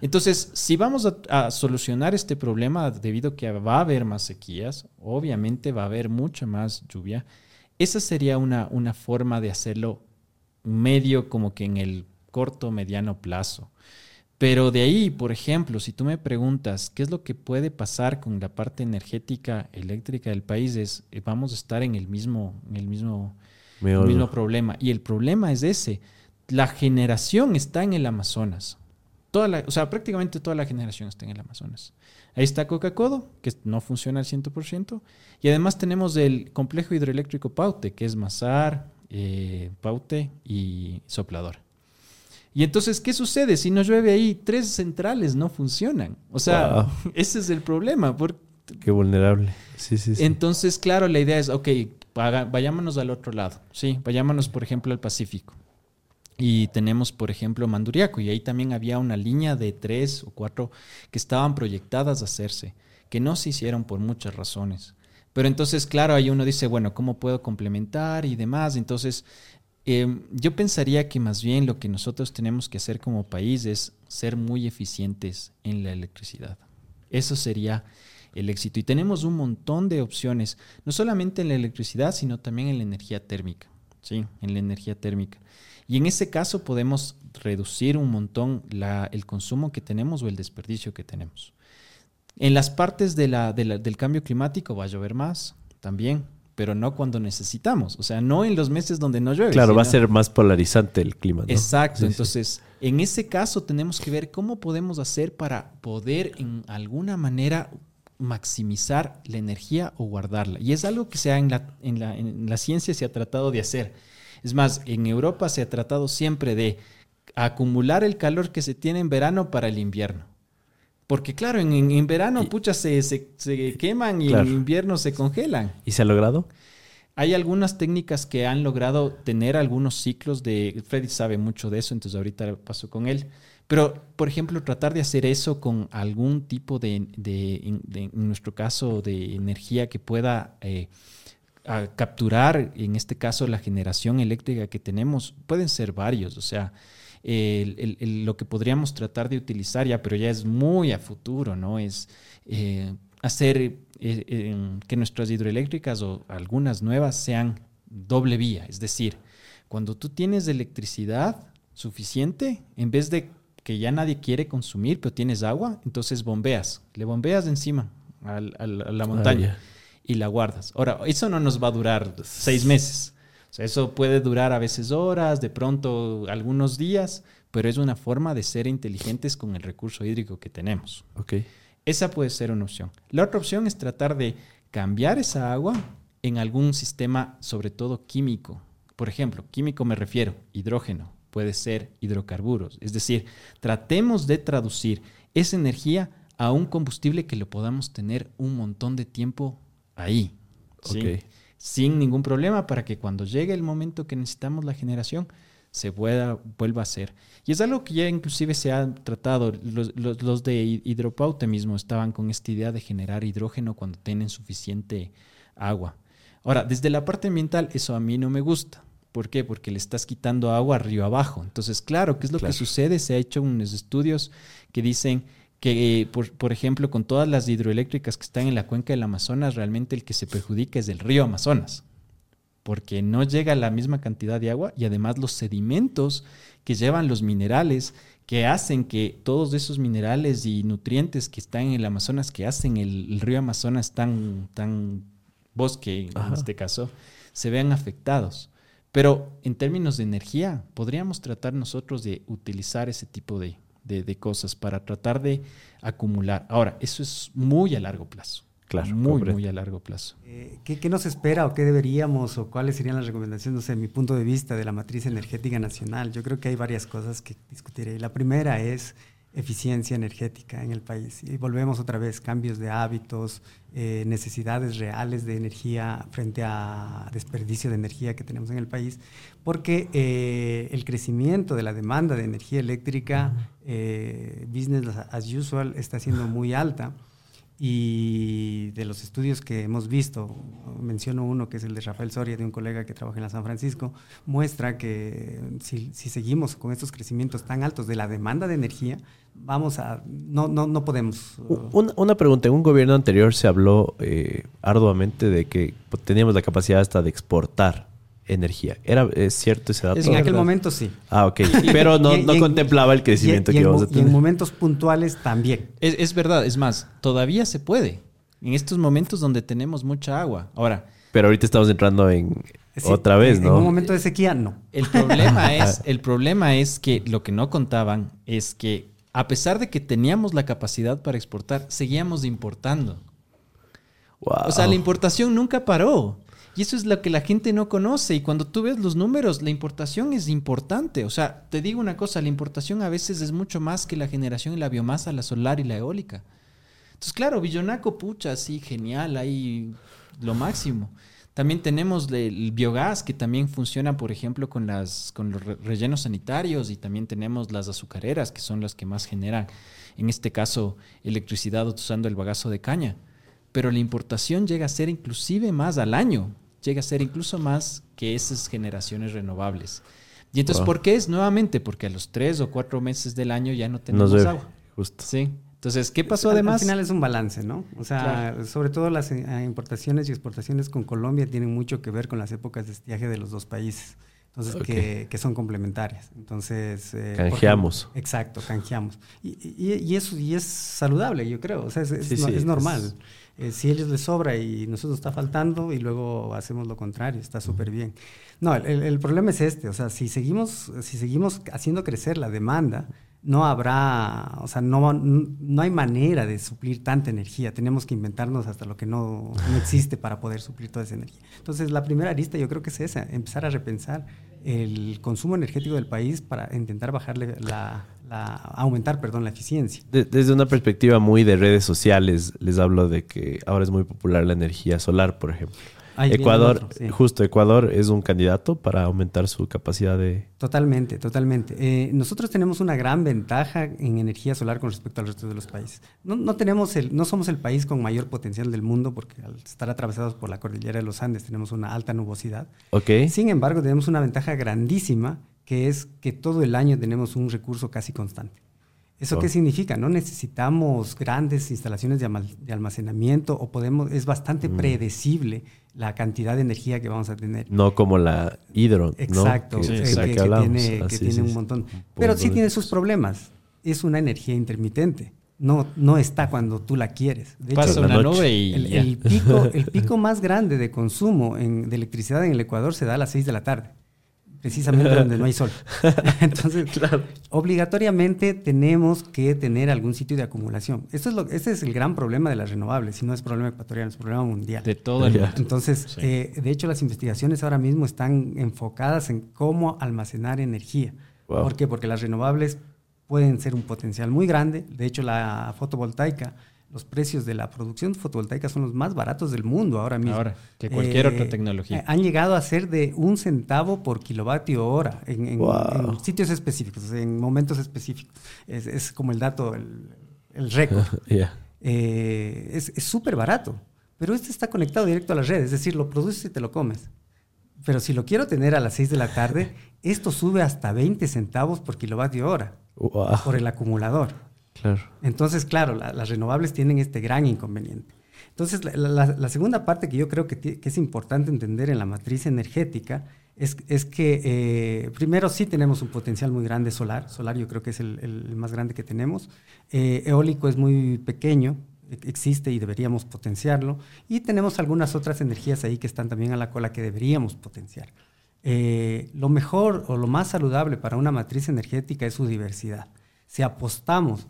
Entonces, si vamos a, solucionar este problema debido a que va a haber más sequías, obviamente va a haber mucha más lluvia, esa sería una, una forma de hacerlo medio como que en el corto, mediano plazo. Pero de ahí, por ejemplo, si tú me preguntas qué es lo que puede pasar con la parte energética eléctrica del país, es eh, vamos a estar en el mismo, en el mismo, el mismo problema. Y el problema es ese la generación está en el Amazonas. Toda la, o sea, prácticamente toda la generación está en el Amazonas. Ahí está Coca-Cola, que no funciona al 100%. Y además tenemos el complejo hidroeléctrico Paute, que es Mazar, eh, Paute y Soplador. Y entonces, ¿qué sucede? Si no llueve ahí, tres centrales no funcionan. O sea, ese es el problema. Qué vulnerable. Sí, sí, sí. Entonces, claro, la idea es, ok, vayámonos al otro lado. Sí, vayámonos, por ejemplo, al Pacífico. Y tenemos, por ejemplo, Manduriaco, y ahí también había una línea de tres o cuatro que estaban proyectadas a hacerse, que no se hicieron por muchas razones. Pero entonces, claro, ahí uno dice, bueno, ¿cómo puedo complementar y demás? Entonces, em, yo pensaría que más bien lo que nosotros tenemos que hacer como país es ser muy eficientes en la electricidad. Eso sería el éxito. Y tenemos un montón de opciones, no solamente en la electricidad, sino también en la energía térmica. Sí, en la energía térmica. Y en ese caso podemos reducir un montón el consumo que tenemos o el desperdicio que tenemos. En las partes de la, del cambio climático va a llover más también, pero no cuando necesitamos. O sea, no en los meses donde no llueve. Claro, va a ser más polarizante el clima. Exacto. Entonces, en ese caso tenemos que ver cómo podemos hacer para poder en alguna manera maximizar la energía o guardarla. Y es algo que se en, la, en, la, en la ciencia se ha tratado de hacer. Es más, en Europa se ha tratado siempre de acumular el calor que se tiene en verano para el invierno. Porque claro, en, verano, pucha, se, se, queman y en invierno se congelan. ¿Y se ha logrado? Hay algunas técnicas que han logrado tener algunos ciclos de... Freddy sabe mucho de eso, entonces ahorita paso con él. Pero, por ejemplo, tratar de hacer eso con algún tipo de, en nuestro caso, de energía que pueda... Eh, a capturar, en este caso, la generación eléctrica que tenemos, pueden ser varios. O sea, lo que podríamos tratar de utilizar ya, pero ya es muy a futuro, ¿no? Es eh, hacer eh, eh, que nuestras hidroeléctricas o algunas nuevas sean doble vía. Es decir, cuando tú tienes electricidad suficiente, en vez de que ya nadie quiere consumir, pero tienes agua, entonces bombeas, le bombeas encima a, la montaña. Ah, y la guardas. Ahora, eso no nos va a durar seis meses. O sea, eso puede durar a veces horas, de pronto algunos días, pero es una forma de ser inteligentes con el recurso hídrico que tenemos. Okay. Esa puede ser una opción. La otra opción es tratar de cambiar esa agua en algún sistema, sobre todo químico. Por ejemplo, químico me refiero, hidrógeno, puede ser hidrocarburos. Es decir, tratemos de traducir esa energía a un combustible que lo podamos tener un montón de tiempo ahí. Sin ningún problema para que cuando llegue el momento que necesitamos la generación se pueda, vuelva a hacer. Y es algo que ya inclusive se ha tratado. Los, de hidropaute mismo estaban con esta idea de generar hidrógeno cuando tienen suficiente agua. Ahora, desde la parte ambiental, eso a mí no me gusta. ¿Por qué? Porque le estás quitando agua arriba abajo. Entonces, claro, ¿qué es lo que sucede? Se ha hecho unos estudios que dicen que, por, por, ejemplo, con todas las hidroeléctricas que están en la cuenca del Amazonas, realmente el que se perjudica es el río Amazonas, porque no llega la misma cantidad de agua y además los sedimentos que llevan los minerales que hacen que todos esos minerales y nutrientes que están en el Amazonas, que hacen el, río Amazonas tan, tan bosque en este caso, se vean afectados. Pero en términos de energía, podríamos tratar nosotros de utilizar ese tipo de, de, cosas para tratar de acumular. Ahora, eso es muy a largo plazo. Claro, muy, muy a largo plazo. Eh, ¿qué, ¿qué, nos espera o qué deberíamos o cuáles serían las recomendaciones, no sé, mi punto de vista de la matriz energética nacional? Yo creo que hay varias cosas que discutiré. La primera es eficiencia energética en el país. Y volvemos otra vez, cambios de hábitos, eh, necesidades reales de energía frente a desperdicio de energía que tenemos en el país, porque eh, el crecimiento de la demanda de energía eléctrica, eh, business as usual, está siendo muy alta. Y de los estudios que hemos visto, menciono uno que es el de Rafael Soria, de un colega que trabaja en la San Francisco, muestra que si, si seguimos con estos crecimientos tan altos de la demanda de energía, vamos a, no, no, no podemos. Una, una, pregunta, en un gobierno anterior se habló eh, arduamente de que teníamos la capacidad hasta de exportar energía. ¿Era es cierto ese dato? En aquel momento sí. Ah, ok. Pero no, no contemplaba el crecimiento que íbamos a tener. Y en momentos puntuales también. Es, es, verdad, es más, todavía se puede. En estos momentos donde tenemos mucha agua. Ahora. Pero ahorita estamos entrando en, otra vez, ¿no? En un momento de sequía, no. El problema es, el problema es que lo que no contaban es que a pesar de que teníamos la capacidad para exportar, seguíamos importando. O sea, la importación nunca paró. Y eso es lo que la gente no conoce. Y cuando tú ves los números, la importación es importante. O sea, te digo una cosa, la importación a veces es mucho más que la generación de la biomasa, la solar y la eólica. Entonces, claro, Villonaco, pucha, sí, genial, ahí lo máximo. También tenemos el biogás que también funciona, por ejemplo, con, las, con los rellenos sanitarios y también tenemos las azucareras que son las que más generan, en este caso, electricidad usando el bagazo de caña. Pero la importación llega a ser inclusive más al año, llega a ser incluso más que esas generaciones renovables. Y entonces, ¿por qué es? Nuevamente, porque a los tres o cuatro meses del año ya no tenemos agua. Justo. Sí. Entonces, ¿qué pasó además? Al final es un balance, ¿no? O sea, sobre todo las eh, importaciones y exportaciones con Colombia tienen mucho que ver con las épocas de estiaje de los dos países. Entonces, que, que, son complementarias. Entonces... Eh, canjeamos. exacto, canjeamos. Y, y, eso y es saludable, yo creo. O sea, es, es, normal. Eh, si a ellos les sobra y nosotros está faltando y luego hacemos lo contrario, está súper bien. No, el, el, problema es este. O sea, si seguimos, si seguimos haciendo crecer la demanda no habrá, o sea, no, no hay manera de suplir tanta energía. Tenemos que inventarnos hasta lo que no, existe para poder suplir toda esa energía. Entonces, la primera lista yo creo que es esa, empezar a repensar el consumo energético del país para intentar bajarle la, aumentar, perdón, la eficiencia. desde una perspectiva muy de redes sociales, les hablo de que ahora es muy popular la energía solar, por ejemplo. Ecuador, justo Ecuador es un candidato para aumentar su capacidad de... Totalmente, totalmente. Eh, nosotros tenemos una gran ventaja en energía solar con respecto al resto de los países. No, tenemos el, no somos el país con mayor potencial del mundo porque al estar atravesados por la cordillera de los Andes tenemos una alta nubosidad. Okay. Sin embargo, tenemos una ventaja grandísima que es que todo el año tenemos un recurso casi constante. ¿Eso qué significa? No necesitamos grandes instalaciones de, almacenamiento o podemos, es bastante mm. predecible la cantidad de energía que vamos a tener. No como la hidro. Exacto, que, tiene, un montón. Pero sí tiene sus problemas. Es una energía intermitente. No, no está cuando tú la quieres. De Pasa una nube y el, pico, el pico más grande de consumo de electricidad en el Ecuador se da a las 6 de la tarde precisamente donde no hay sol. Entonces, obligatoriamente tenemos que tener algún sitio de acumulación. Esto es lo, este es el gran problema de las renovables, si no es problema ecuatoriano, es problema mundial. De todo el mundo. Entonces, eh, de hecho, las investigaciones ahora mismo están enfocadas en cómo almacenar energía. ¿Por qué? Porque las renovables pueden ser un potencial muy grande. De hecho, la fotovoltaica los precios de la producción fotovoltaica son los más baratos del mundo ahora mismo. Ahora, que cualquier otra eh, tecnología. Eh, han llegado a ser de un centavo por kilovatio hora en, sitios específicos, en momentos específicos. Es, como el dato, el, récord. Eh, es súper barato, pero este está conectado directo a la red, es decir, lo produces y te lo comes. Pero si lo quiero tener a las 6 de la tarde, esto sube hasta 20 centavos por kilovatio hora por el acumulador. Entonces, claro, las renovables tienen este gran inconveniente. Entonces, la, segunda parte que yo creo que, es importante entender en la matriz energética es, que eh, primero sí tenemos un potencial muy grande solar. Solar yo creo que es el, más grande que tenemos. Eh, eólico es muy pequeño, e, existe y deberíamos potenciarlo. Y tenemos algunas otras energías ahí que están también a la cola que deberíamos potenciar. Eh, lo mejor o lo más saludable para una matriz energética es su diversidad. Si apostamos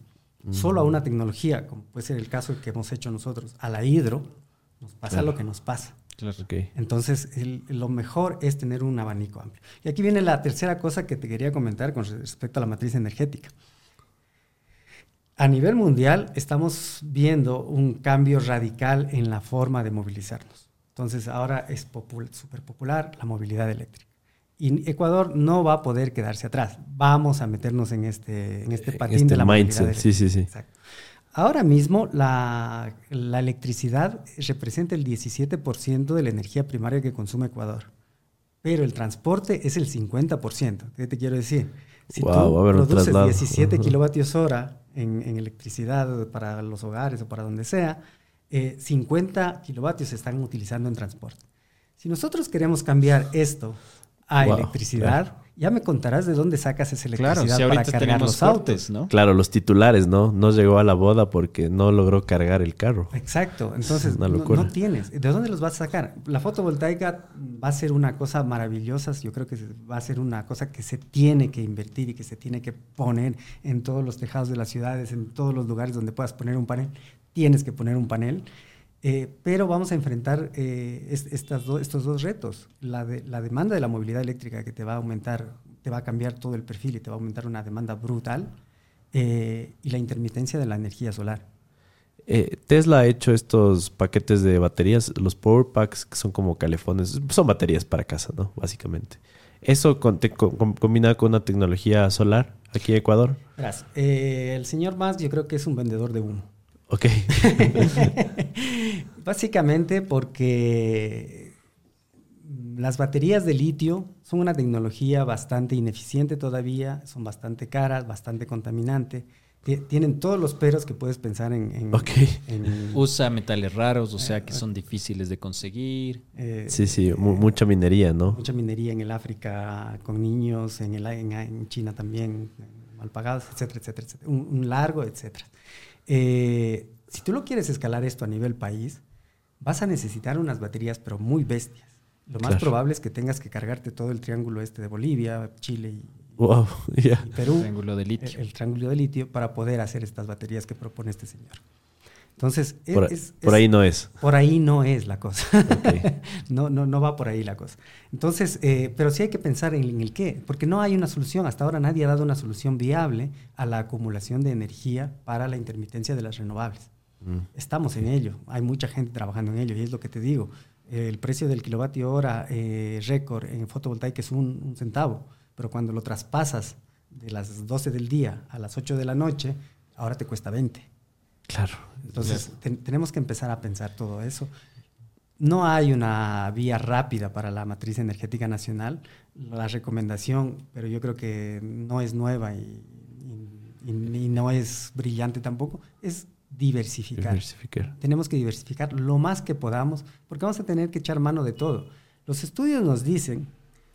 solo a una tecnología, como puede ser el caso que hemos hecho nosotros, a la hidro, nos pasa lo que nos pasa. Entonces, lo mejor es tener un abanico amplio. Y aquí viene la tercera cosa que te quería comentar con respecto a la matriz energética. A nivel mundial estamos viendo un cambio radical en la forma de movilizarnos. Entonces, ahora es súper popular la movilidad eléctrica. Y Ecuador no va a poder quedarse atrás. Vamos a meternos en este, en este patín de la mindset. Sí, sí, sí. Ahora mismo la, la, electricidad representa el 17% de la energía primaria que consume Ecuador. Pero el transporte es el 50%. ¿Qué te quiero decir? Si tú produces 17 kilovatios hora en, en, electricidad para los hogares o para donde sea, 50 eh, kilovatios se están utilizando en transporte. Si nosotros queremos cambiar esto a electricidad Ya me contarás de dónde sacas esa electricidad claro, si para cargar los autos, ¿no? Claro, los titulares, ¿no? No llegó a la boda porque no logró cargar el carro. Exacto. Entonces, no, no, tienes. ¿De dónde los vas a sacar? La fotovoltaica va a ser una cosa maravillosa. Yo creo que va a ser una cosa que se tiene que invertir y que se tiene que poner en todos los tejados de las ciudades, en todos los lugares donde puedas poner un panel. Tienes que poner un panel. Eh, pero vamos a enfrentar eh, estas estos dos retos. La, de, la demanda de la movilidad eléctrica que te va a aumentar, te va a cambiar todo el perfil y te va a aumentar una demanda brutal. Eh, y la intermitencia de la energía solar. Tesla ha hecho estos paquetes de baterías, los Power Packs, que son como calefones, son baterías para casa, ¿no? Básicamente. ¿Eso con, combina con una tecnología solar aquí en Ecuador? Gracias. el señor Mas yo creo que es un vendedor de humo. Ok. Básicamente porque las baterías de litio son una tecnología bastante ineficiente todavía, son bastante caras, bastante contaminante. Tienen todos los peros que puedes pensar en... Usa metales raros, o sea que son difíciles de conseguir. Eh, sí, sí, mucha minería, ¿no? Mucha minería en el África con niños, en, el, en, China también, mal pagados, etcétera, etcétera, etcétera. Un, largo, etcétera. Eh, si tú lo quieres escalar esto a nivel país, vas a necesitar unas baterías, pero muy bestias. Lo más probable es que tengas que cargarte todo el triángulo este de Bolivia, Chile y, Perú. El triángulo de litio. El, triángulo de litio para poder hacer estas baterías que propone este señor. Entonces, por, ahí no es. Por ahí no es la cosa. no, no, no va por ahí la cosa. Entonces, eh, pero sí hay que pensar en, el qué, porque no hay una solución. Hasta ahora nadie ha dado una solución viable a la acumulación de energía para la intermitencia de las renovables. Mm. Estamos en ello, hay mucha gente trabajando en ello y es lo que te digo. El precio del kilovatio hora eh, récord en fotovoltaica es un, centavo, pero cuando lo traspasas de las 12 del día a las 8 de la noche, ahora te cuesta 20. Claro. Entonces, tenemos que empezar a pensar todo eso. No hay una vía rápida para la matriz energética nacional. La recomendación, pero yo creo que no es nueva y, y no es brillante tampoco, es diversificar. Tenemos que diversificar lo más que podamos, porque vamos a tener que echar mano de todo. Los estudios nos dicen,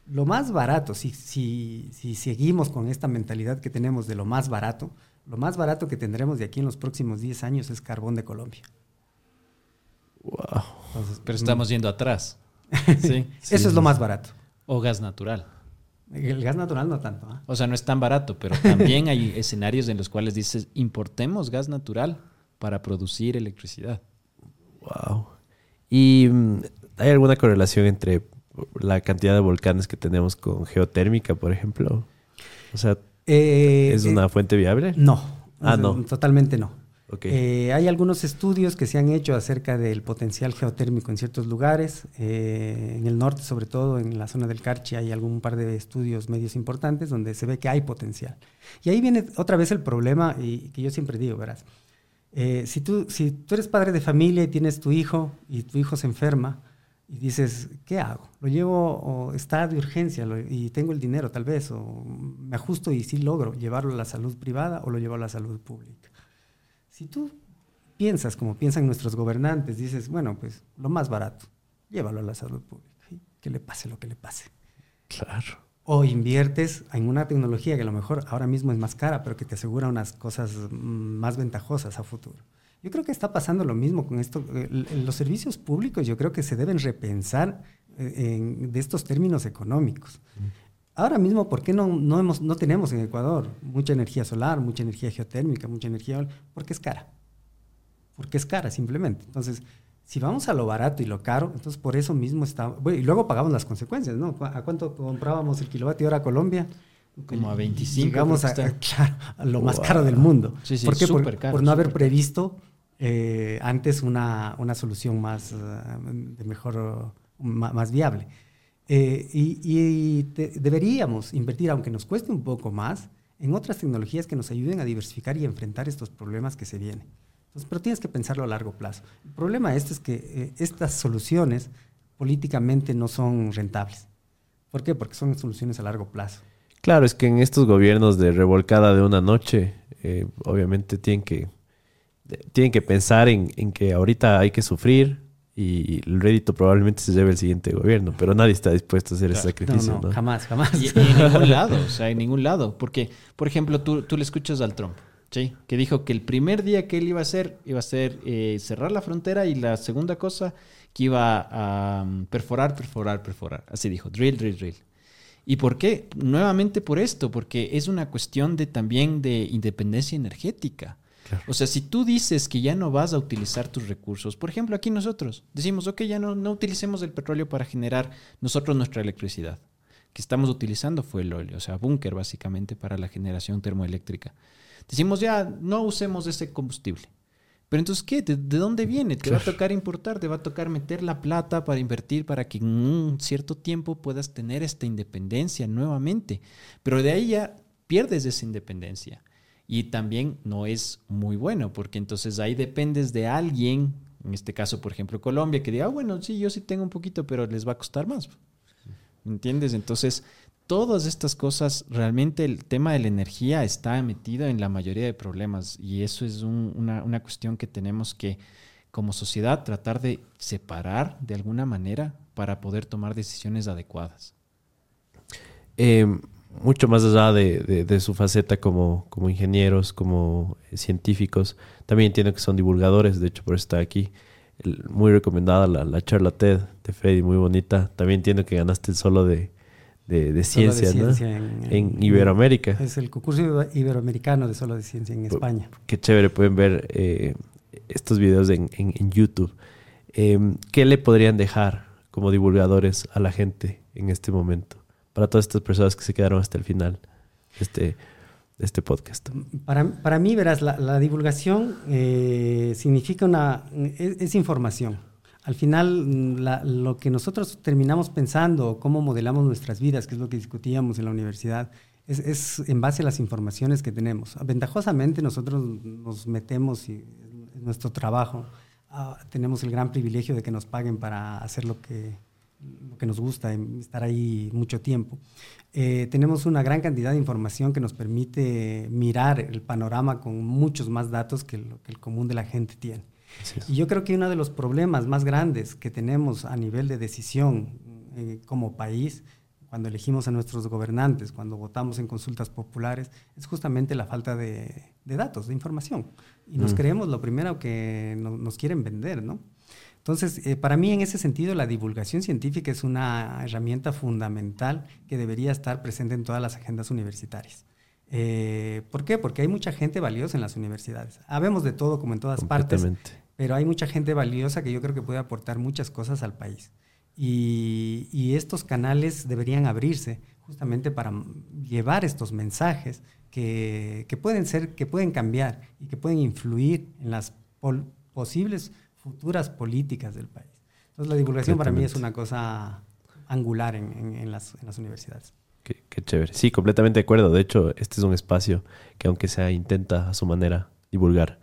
lo más barato, si, si, si seguimos con esta mentalidad que tenemos de lo más barato, lo más barato que tendremos de aquí en los próximos 10 años es carbón de Colombia. Wow. Pero estamos yendo atrás. ¿Sí? Eso es lo más barato. O gas natural. El gas natural no tanto. ¿ah? O sea, no es tan barato, pero también hay escenarios en los cuales dices, importemos gas natural para producir electricidad. Wow. ¿Y mm, hay alguna correlación entre la cantidad de volcanes que tenemos con geotérmica, por ejemplo? O sea, eh, ¿es una eh, fuente viable? No. Ah, no. Totalmente no. Eh, hay algunos estudios que se han hecho acerca del potencial geotérmico en ciertos lugares. en el norte, sobre todo en la zona del Carchi, hay algún par de estudios medios importantes donde se ve que hay potencial. Y ahí viene otra vez el problema, y que yo siempre digo, verás. Eh, si, tú, si tú eres padre de familia y tienes tu hijo y tu hijo se enferma y dices, ¿qué hago? ¿Lo llevo o está de urgencia y tengo el dinero tal vez? ¿O me ajusto y sí logro llevarlo a la salud privada o lo llevo a la salud pública? Si tú piensas como piensan nuestros gobernantes, dices, bueno, pues lo más barato, llévalo a la salud pública. Que le pase lo que le pase. Claro o inviertes en una tecnología que a lo mejor ahora mismo es más cara, pero que te asegura unas cosas mm, más ventajosas a futuro. Yo creo que está pasando lo mismo con esto. Los servicios públicos yo creo que se deben repensar eh, de estos términos económicos. Ahora mismo, ¿por qué no, no, hemos, no tenemos en Ecuador mucha energía solar, mucha energía geotérmica, mucha energía? Porque es cara. Porque es cara, simplemente. Entonces, si vamos a lo barato y lo caro, entonces por eso mismo está. Bueno, y luego pagamos las consecuencias, ¿no? ¿A cuánto comprábamos el kilovatio hora a Colombia? Como a 25. Llegamos a, claro, a, lo más caro del mundo. Sí, sí, ¿Por qué? Por, caro, por, no haber previsto eh, antes una, una, solución más, eh, de mejor, más, viable. Eh, y, y deberíamos invertir, aunque nos cueste un poco más, en otras tecnologías que nos ayuden a diversificar y enfrentar estos problemas que se vienen pero tienes que pensarlo a largo plazo. El problema este es que eh, estas soluciones políticamente no son rentables. ¿Por qué? Porque son soluciones a largo plazo. Claro, es que en estos gobiernos de revolcada de una noche, eh, obviamente tienen que, tienen que pensar en, que ahorita hay que sufrir y el rédito probablemente se lleve el siguiente gobierno, pero nadie está dispuesto a hacer ese sacrificio. No, jamás, jamás. Y, en ningún lado, o sea, en ningún lado. Porque, por ejemplo, tú, tú le escuchas al Trump, ¿sí? Que dijo que el primer día que él iba a hacer, iba a ser eh, cerrar la frontera y la segunda cosa, que iba a um, perforar, perforar, perforar. Así dijo, drill, drill, drill. ¿Y por qué? Nuevamente por esto, porque es una cuestión de también de independencia energética. O sea, si tú dices que ya no vas a utilizar tus recursos, por ejemplo, aquí nosotros decimos, ok, ya no, no utilicemos el petróleo para generar nosotros nuestra electricidad. Que estamos utilizando fue el óleo, o sea, búnker básicamente para la generación termoeléctrica. Decimos, ya no usemos ese combustible. Pero entonces, ¿qué? ¿De, dónde viene? Te va a tocar importar, te va a tocar meter la plata para invertir para que en un cierto tiempo puedas tener esta independencia nuevamente. Pero de ahí ya pierdes esa independencia. Y también no es muy bueno, porque entonces ahí dependes de alguien, en este caso, por ejemplo, Colombia, que diga, ah, bueno, sí, yo sí tengo un poquito, pero les va a costar más. ¿Me entiendes? Entonces, todas estas cosas, realmente el tema de la energía está metido en la mayoría de problemas y eso es una, una, cuestión que tenemos que, como sociedad, tratar de separar de alguna manera para poder tomar decisiones adecuadas. Eh, mucho más allá de, su faceta como, como, ingenieros, como científicos, también entiendo que son divulgadores, de hecho por eso está aquí. muy recomendada la, la, charla TED de Freddy, muy bonita. También entiendo que ganaste el solo de, de, ciencia, ¿no? en, Iberoamérica. Es el concurso iberoamericano de solo de ciencia en España. Qué chévere, pueden ver eh, estos videos en, YouTube. Em, ¿Qué le podrían dejar como divulgadores a la gente en este momento? Para todas estas personas que se quedaron hasta el final de este, este podcast? Para, para mí, verás, la, divulgación eh, significa una... Es, información. Al final, lo que nosotros terminamos pensando, cómo modelamos nuestras vidas, que es lo que discutíamos en la universidad, es, es, en base a las informaciones que tenemos. Ventajosamente nosotros nos metemos y nuestro trabajo. Ah, tenemos el gran privilegio de que nos paguen para hacer lo que, lo que nos gusta, estar ahí mucho tiempo. Eh, tenemos una gran cantidad de información que nos permite mirar el panorama con muchos más datos que, lo, que el común de la gente tiene. Y yo creo que uno de los problemas más grandes que tenemos a nivel de decisión eh, como país, cuando elegimos a nuestros gobernantes, cuando votamos en consultas populares, es justamente la falta de, datos, de información. Y nos mm. creemos lo primero que nos quieren vender, ¿no? Entonces, eh, para mí en ese sentido, la divulgación científica es una herramienta fundamental que debería estar presente en todas las agendas universitarias. Eh, ¿Por qué? Porque hay mucha gente valiosa en las universidades. Habemos de todo como en todas partes, pero hay mucha gente valiosa que yo creo que puede aportar muchas cosas al país. Y, estos canales deberían abrirse justamente para llevar estos mensajes que, pueden ser, que pueden cambiar y que pueden influir en las posibles futuras políticas del país. Entonces la divulgación para mí es una cosa angular en, las, universidades. Qué, chévere. Sí, completamente de acuerdo. De hecho, este es un espacio que aunque sea intenta a su manera divulgar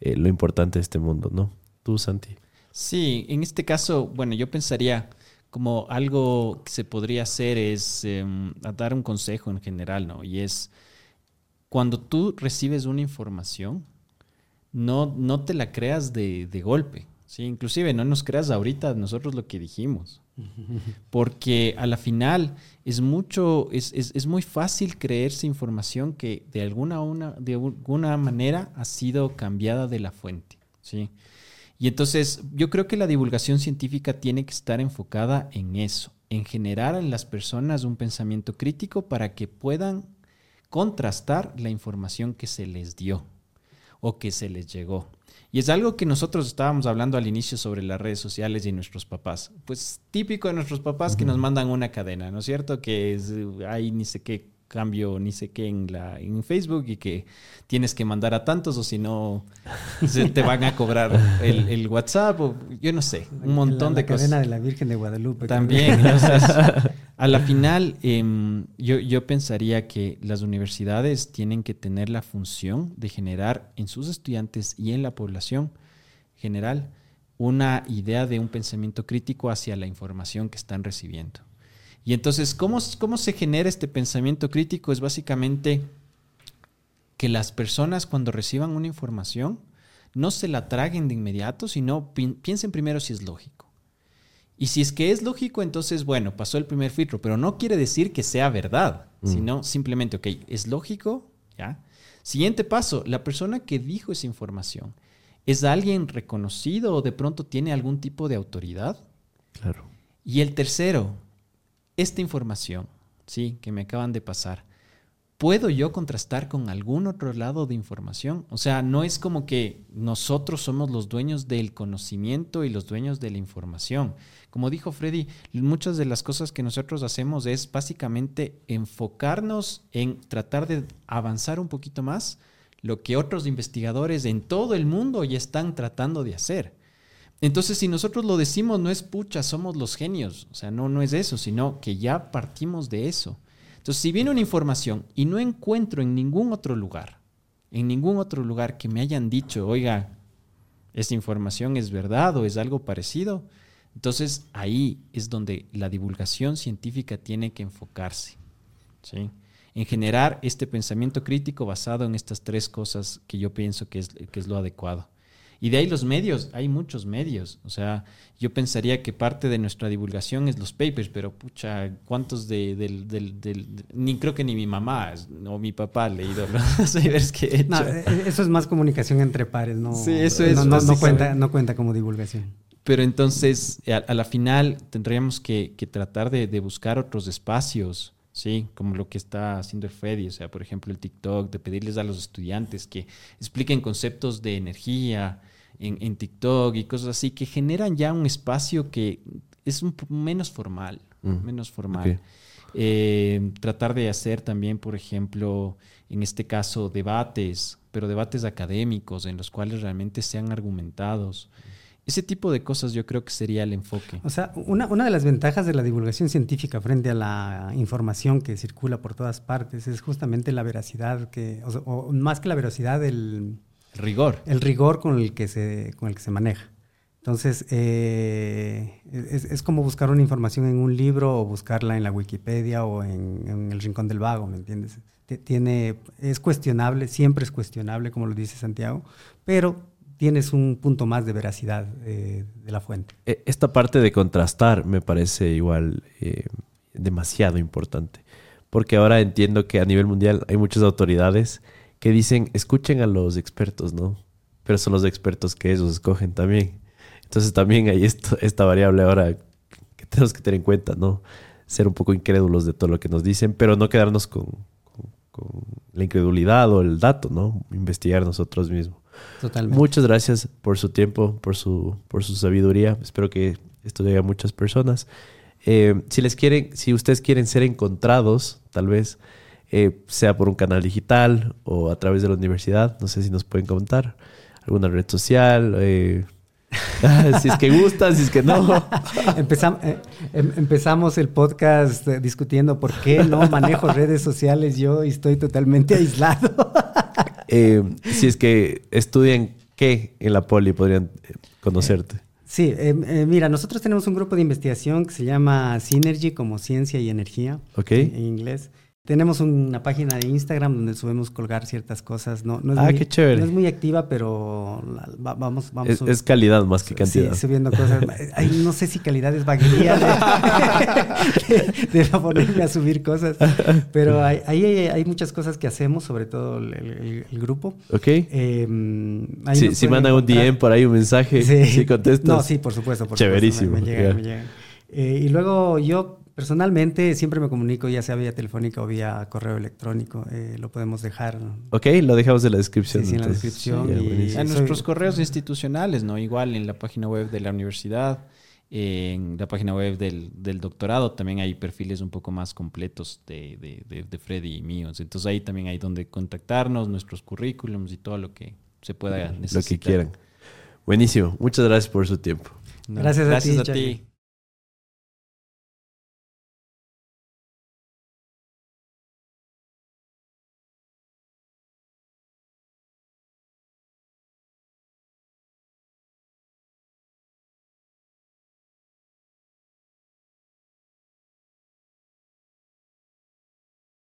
eh, lo importante de este mundo, ¿no? Tú, Santi. Sí, en este caso, bueno, yo pensaría como algo que se podría hacer es em, dar un consejo en general, ¿no? Y es cuando tú recibes una información, no, no te la creas de, golpe. ¿sí? Inclusive no nos creas ahorita nosotros lo que dijimos. Porque a la final es mucho, es, es, muy fácil creerse información que de alguna, una, de alguna manera ha sido cambiada de la fuente. ¿sí? Y entonces yo creo que la divulgación científica tiene que estar enfocada en eso, en generar en las personas un pensamiento crítico para que puedan contrastar la información que se les dio o que se les llegó. Y es algo que nosotros estábamos hablando al inicio sobre las redes sociales y nuestros papás. Pues típico de nuestros papás que nos mandan una cadena, ¿no es cierto? Que es, hay ni sé qué cambio ni sé qué en, la, en Facebook y que tienes que mandar a tantos o si no te van a cobrar el, WhatsApp o yo no sé, un montón de cosas. La cadena de la Virgen de Guadalupe. También, a la final em, yo, yo pensaría que las universidades tienen que tener la función de generar en sus estudiantes y en la población general una idea de un pensamiento crítico hacia la información que están recibiendo. Y entonces, ¿cómo, ¿cómo se genera este pensamiento crítico? Es básicamente que las personas cuando reciban una información no se la traguen de inmediato, sino piensen primero si es lógico. Y si es que es lógico, entonces, bueno, pasó el primer filtro, pero no quiere decir que sea verdad, mm. sino simplemente, ok, es lógico, ¿ya? Siguiente paso, la persona que dijo esa información, ¿es alguien reconocido o de pronto tiene algún tipo de autoridad? Claro. Y el tercero, esta información, ¿sí? Que me acaban de pasar, ¿puedo yo contrastar con algún otro lado de información? O sea, no es como que nosotros somos los dueños del conocimiento y los dueños de la información. Como dijo Freddy, muchas de las cosas que nosotros hacemos es básicamente enfocarnos en tratar de avanzar un poquito más lo que otros investigadores en todo el mundo ya están tratando de hacer. Entonces, si nosotros lo decimos, no es pucha, somos los genios. O sea, no, no es eso, sino que ya partimos de eso. Entonces, si viene una información y no encuentro en ningún otro lugar, en ningún otro lugar que me hayan dicho, oiga, esta información es verdad o es algo parecido, entonces ahí es donde la divulgación científica tiene que enfocarse. ¿sí? En generar este pensamiento crítico basado en estas tres cosas que yo pienso que es, que es lo adecuado. Y de ahí los medios, hay muchos medios. O sea, yo pensaría que parte de nuestra divulgación es los papers, pero pucha, ¿cuántos de, del, del, ni creo que ni mi mamá o mi papá ha leído los papers que he hecho. E, e, eso es más comunicación entre pares, ¿no? Sí, eso es. No, no, cuenta, no cuenta como divulgación. Pero entonces, a, la final, tendríamos que, que tratar de, de, buscar otros espacios, ¿sí? Como lo que está haciendo el Freddy, o sea, por ejemplo, el TikTok, de pedirles a los estudiantes que expliquen conceptos de energía, en, TikTok y cosas así, que generan ya un espacio que es un menos formal, mm. menos formal. Eh, tratar de hacer también, por ejemplo, en este caso, debates, pero debates académicos en los cuales realmente sean argumentados. Ese tipo de cosas yo creo que sería el enfoque. O sea, una, una, de las ventajas de la divulgación científica frente a la información que circula por todas partes es justamente la veracidad, que, o más que la veracidad, el rigor. El rigor con el que se, con el que se maneja. Entonces, eh, es, como buscar una información en un libro o buscarla en la Wikipedia o en, el Rincón del Vago, ¿me entiendes? Tiene, es cuestionable, siempre es cuestionable, como lo dice Santiago, pero tienes un punto más de veracidad eh, de la fuente. E, esta parte de contrastar me parece igual eh, demasiado importante, porque ahora entiendo que a nivel mundial hay muchas autoridades que dicen, escuchen a los expertos, ¿no? Pero son los expertos que ellos escogen también. Entonces también hay esto, esta variable ahora que tenemos que tener en cuenta, ¿no? Ser un poco incrédulos de todo lo que nos dicen, pero no quedarnos con, la incredulidad o el dato, ¿no? Investigar nosotros mismos. Totalmente. Muchas gracias por su tiempo, por su, por su sabiduría. Espero que esto llegue a muchas personas. Eh, si les quieren, si ustedes quieren ser encontrados, tal vez eh, sea por un canal digital o a través de la universidad. No sé si nos pueden contar. Alguna red social. Eh, si es que gusta, si es que no. Empezamos, eh, em, empezamos el podcast discutiendo por qué no manejo redes sociales yo y estoy totalmente aislado. si es que estudian qué en la poli podrían conocerte. Sí, mira, nosotros tenemos un grupo de investigación que se llama Synergy como ciencia y energía en inglés. Tenemos una página de Instagram donde subimos colgar ciertas cosas. No, no es ah, muy, qué chévere. No es muy activa, pero vamos, vamos. Es, calidad más que cantidad. Sí, subiendo cosas. no sé si calidad es vaguería de, ponerme a subir cosas, pero hay, hay, muchas cosas que hacemos, sobre todo el, grupo. Ok. Em, si mandan un DM por ahí, un mensaje, sí. si contestas. No, sí, por supuesto. Por Chéverísimo. me, llega, me llega. Eh, y luego yo Personalmente siempre me comunico ya sea vía telefónica o vía correo electrónico. Eh, lo podemos dejar. Ok, lo dejamos en la descripción. Sí, en la descripción. en nuestros correos institucionales, ¿no? Igual en la página web de la universidad, en la página web del, doctorado también hay perfiles un poco más completos de, de, Freddy y míos. Entonces ahí también hay donde contactarnos, nuestros currículums y todo lo que se pueda necesitar. Lo que quieran. Buenísimo. Muchas gracias por su tiempo. gracias, a ti.